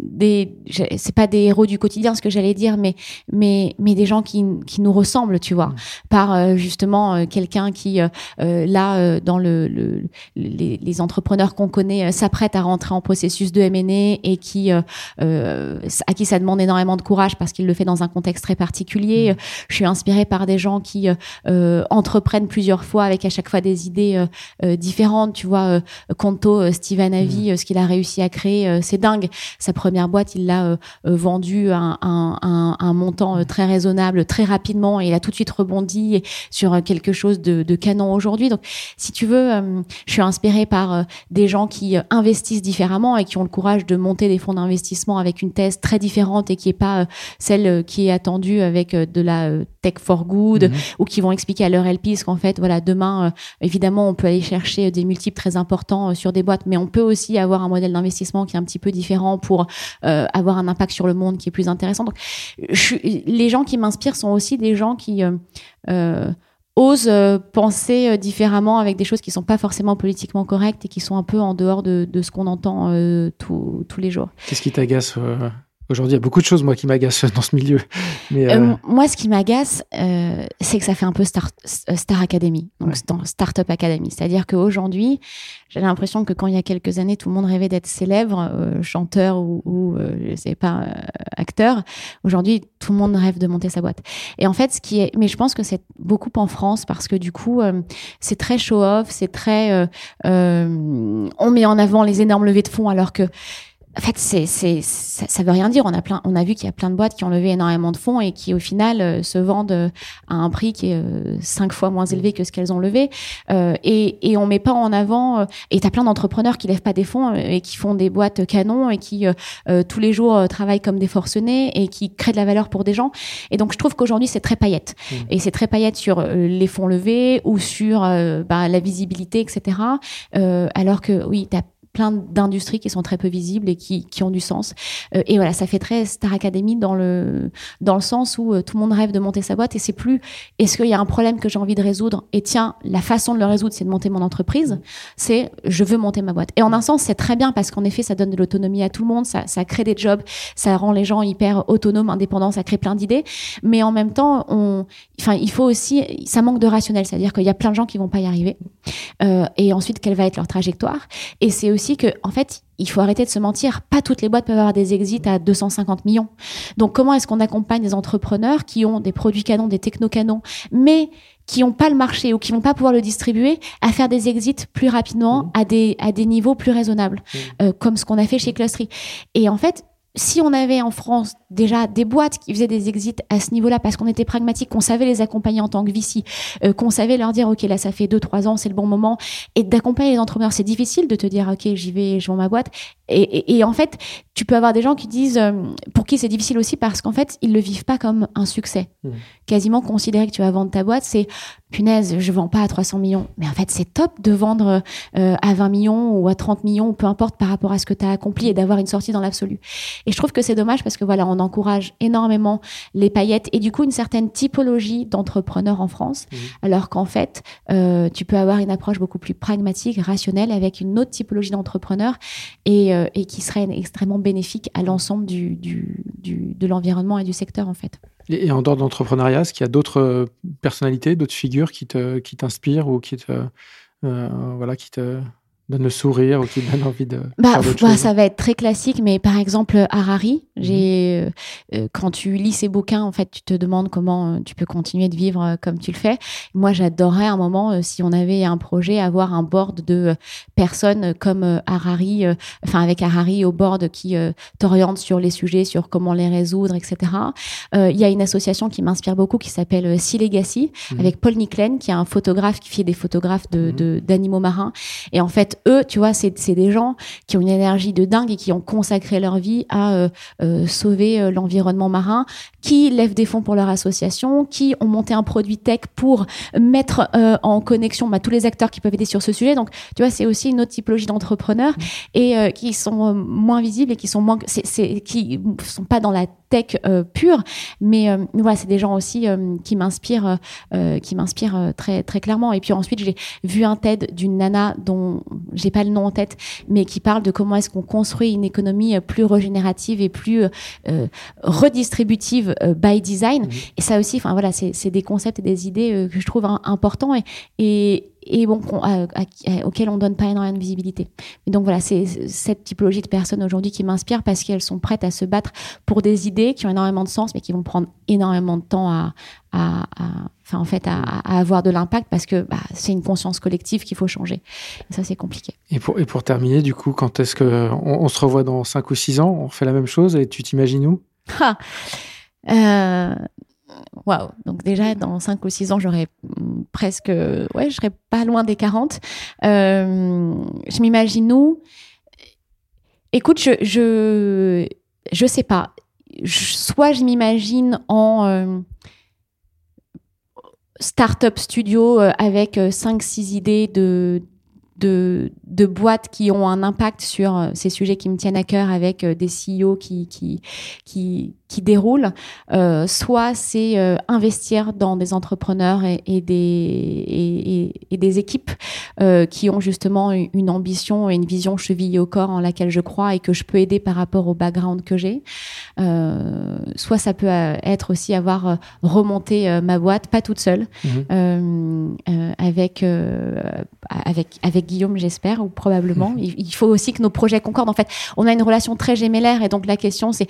des. C'est pas des héros du quotidien, ce que j'allais dire, mais mais, mais des gens qui, qui nous ressemblent, tu vois, par euh, justement euh, quelqu'un qui, euh, là, dans le, le les, les, entrepreneurs qu'on connaît, s'apprête à rentrer en processus de M&A et qui, à qui ça demande énormément de courage parce qu'il le fait dans un contexte très particulier. Mmh. Je suis inspirée par des gens qui entreprennent plusieurs fois avec à chaque fois des idées différentes, tu vois, Conto, Steven Avi, mmh. ce qu'il a réussi à créer, c'est dingue. Sa première boîte, il l'a vendu à un, un, un montant euh, très raisonnable très rapidement et il a tout de suite rebondi sur euh, quelque chose de, de canon aujourd'hui. Donc, si tu veux, euh, je suis inspirée par des gens qui investissent différemment et qui ont le courage de monter des fonds d'investissement avec une thèse très différente et qui est pas celle qui est attendue avec de la tech for good mhm. ou qui vont expliquer à leur LPs qu'en fait, voilà, demain, évidemment, on peut aller chercher des multiples très importants sur des boîtes, mais on peut aussi avoir un modèle d'investissement qui est un petit peu différent pour avoir un impact sur le monde qui est plus intéressant. Donc, les gens qui m'inspirent sont aussi des gens qui euh, euh, osent euh, penser différemment avec des choses qui sont pas forcément politiquement correctes et qui sont un peu en dehors de, ce qu'on entend tous les jours. Qu'est-ce qui t'agace Aujourd'hui, il y a beaucoup de choses, moi, qui m'agacent [LAUGHS] dans ce milieu. Mais, euh, euh, moi, ce qui m'agace, euh, c'est que ça fait un peu Star, Star Academy, donc Startup Academy. C'est-à-dire qu'aujourd'hui, j'ai l'impression que quand il y a quelques années, tout le monde rêvait d'être célèbre, chanteur ou, ou je sais pas, acteur. Aujourd'hui, tout le monde rêve de monter sa boîte. Et en fait, ce qui est, mais je pense que c'est beaucoup en France parce que du coup, c'est très show-off, c'est très, on met en avant les énormes levées de fonds alors que en fait, c'est, c'est, ça, ça, veut rien dire. On a plein, on a vu qu'il y a plein de boîtes qui ont levé énormément de fonds et qui, au final, euh, se vendent euh, à un prix qui est euh, cinq fois moins élevé que ce qu'elles ont levé. et, et on met pas en avant. et t'as plein d'entrepreneurs qui lèvent pas des fonds et qui font des boîtes canons et qui tous les jours travaillent comme des forcenés et qui créent de la valeur pour des gens. Et donc, je trouve qu'aujourd'hui, c'est très paillette. Mmh. Et c'est très paillette sur les fonds levés ou sur bah, la visibilité, etc. alors que oui, t'as plein d'industries qui sont très peu visibles et qui, qui ont du sens. Euh, et voilà, ça fait très Star Academy dans le, dans le sens où euh, tout le monde rêve de monter sa boîte et c'est plus est-ce qu'il y a un problème que j'ai envie de résoudre? Et tiens, la façon de le résoudre, c'est de monter mon entreprise. C'est je veux monter ma boîte. Et en un sens, c'est très bien parce qu'en effet, ça donne de l'autonomie à tout le monde, ça, ça crée des jobs, ça rend les gens hyper autonomes, indépendants, ça crée plein d'idées. Mais en même temps, on, enfin, il faut aussi, ça manque de rationnel, c'est-à-dire qu'il y a plein de gens qui vont pas y arriver. Euh, et ensuite, quelle va être leur trajectoire? Et c'est aussi que, en fait, il faut arrêter de se mentir. Pas toutes les boîtes peuvent avoir des exits à 250 millions. Donc, comment est-ce qu'on accompagne des entrepreneurs qui ont des produits canons, des techno-canons, mais qui n'ont pas le marché ou qui vont pas pouvoir le distribuer à faire des exits plus rapidement mmh. à des à des niveaux plus raisonnables mmh. euh, comme ce qu'on a fait chez Clustery? Et en fait si on avait en France déjà des boîtes qui faisaient des exits à ce niveau-là parce qu'on était pragmatique, qu'on savait les accompagner en tant que VC, euh, qu'on savait leur dire ok là ça fait deux trois ans c'est le bon moment et d'accompagner les entrepreneurs c'est difficile de te dire ok j'y vais je vends ma boîte et, en fait, tu peux avoir des gens qui disent, euh, pour qui c'est difficile aussi parce qu'en fait, ils le vivent pas comme un succès. Mmh. Quasiment considérer que tu vas vendre ta boîte, c'est punaise, je vends pas à 300 millions. Mais en fait, c'est top de vendre euh, à 20 millions ou à 30 millions, peu importe par rapport à ce que tu as accompli et d'avoir une sortie dans l'absolu. Et je trouve que c'est dommage parce que voilà, on encourage énormément les paillettes et du coup une certaine typologie d'entrepreneurs en France, mmh. alors qu'en fait, euh, tu peux avoir une approche beaucoup plus pragmatique, rationnelle, avec une autre typologie d'entrepreneurs et, euh, et, qui serait extrêmement bénéfique à l'ensemble du, du, du, de l'environnement et du secteur en fait. Et, en dehors de l'entrepreneuriat, est-ce qu'il y a d'autres euh, personnalités, d'autres figures qui te t'inspirent ou qui te euh, voilà qui te donne le sourire ou qui donne envie de bah, bah ça va être très classique mais par exemple Harari mhm. j'ai euh, euh, quand tu lis ses bouquins en fait tu te demandes comment euh, tu peux continuer de vivre comme tu le fais moi j'adorerais un moment si on avait un projet avoir un board de personnes comme Harari enfin avec Harari au board qui t'oriente sur les sujets sur comment les résoudre etc il y a une association qui m'inspire beaucoup qui s'appelle Sea Legacy mhm. avec Paul Niclen qui est un photographe qui fait des photographes de mhm. d'animaux marins et en fait eux, tu vois, c'est des gens qui ont une énergie de dingue et qui ont consacré leur vie à euh, euh, sauver euh, l'environnement marin, qui lèvent des fonds pour leur association, qui ont monté un produit tech pour mettre en connexion bah, tous les acteurs qui peuvent aider sur ce sujet. Donc, tu vois, c'est aussi une autre typologie d'entrepreneurs mmh. et qui sont moins visibles et qui sont moins, c'est, qui sont pas dans la tech pure, mais voilà, c'est des gens aussi qui m'inspirent, qui m'inspirent très très clairement. Et puis ensuite, j'ai vu un TED d'une nana dont j'ai pas le nom en tête, mais qui parle de comment est-ce qu'on construit une économie euh, plus régénérative et plus euh, euh, redistributive by design. Mmh. Et ça aussi, enfin voilà, c'est des concepts et des idées que je trouve importants et, et et bon, auxquelles on donne pas énormément de visibilité. Donc voilà, c'est cette typologie de personnes aujourd'hui qui m'inspire parce qu'elles sont prêtes à se battre pour des idées qui ont énormément de sens, mais qui vont prendre énormément de temps à, à, enfin en fait, à, avoir de l'impact parce que bah, c'est une conscience collective qu'il faut changer. Et ça, c'est compliqué. Et pour, et pour terminer, du coup, quand est-ce que on, se revoit dans 5 ou 6 ans? On fait la même chose et tu t'imagines où? Euh, Waouh Donc déjà, dans 5 ou 6 ans, j'aurais presque... Ouais, je serais pas loin des 40. Euh, je m'imagine où Écoute, je, je... Je sais pas. soit je m'imagine en... Euh, start-up studio euh, avec 5-6 idées de, de, de, boîtes qui ont un impact sur ces sujets qui me tiennent à cœur avec des CEO qui, qui, qui, qui déroule, euh, soit c'est euh, investir dans des entrepreneurs et, et des, et, et, des équipes euh, qui ont justement une ambition et une vision chevillée au corps en laquelle je crois et que je peux aider par rapport au background que j'ai. Soit ça peut être aussi avoir remonté ma boîte, pas toute seule, mmh. avec, avec, avec Guillaume, j'espère, ou probablement. Il, il, faut aussi que nos projets concordent. En fait, on a une relation très gémellaire et donc la question c'est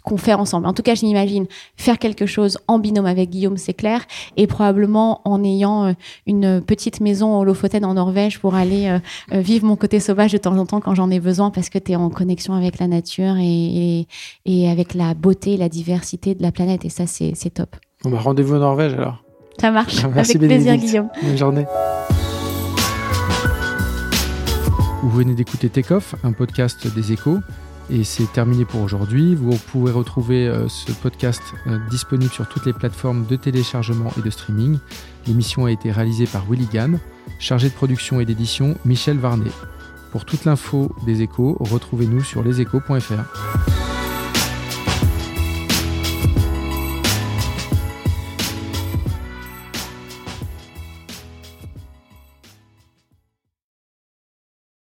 qu'on fait ensemble. En tout cas, je m'imagine faire quelque chose en binôme avec Guillaume, c'est clair, et probablement en ayant euh, une petite maison au Lofoten en Norvège pour aller euh, euh, vivre mon côté sauvage de temps en temps quand j'en ai besoin parce que tu es en connexion avec la nature et, et, avec la beauté, la diversité de la planète et ça, c'est top. Bon bah, rendez-vous en Norvège alors. Ça marche. Merci avec plaisir, Guillaume. Bonne journée. Vous venez d'écouter Take un podcast des échos. Et c'est terminé pour aujourd'hui. Vous pouvez retrouver euh, ce podcast euh, disponible sur toutes les plateformes de téléchargement et de streaming. L'émission a été réalisée par Willy Gann, chargé de production et d'édition Michel Varnet. Pour toute l'info des échos, retrouvez-nous sur leséchos.fr.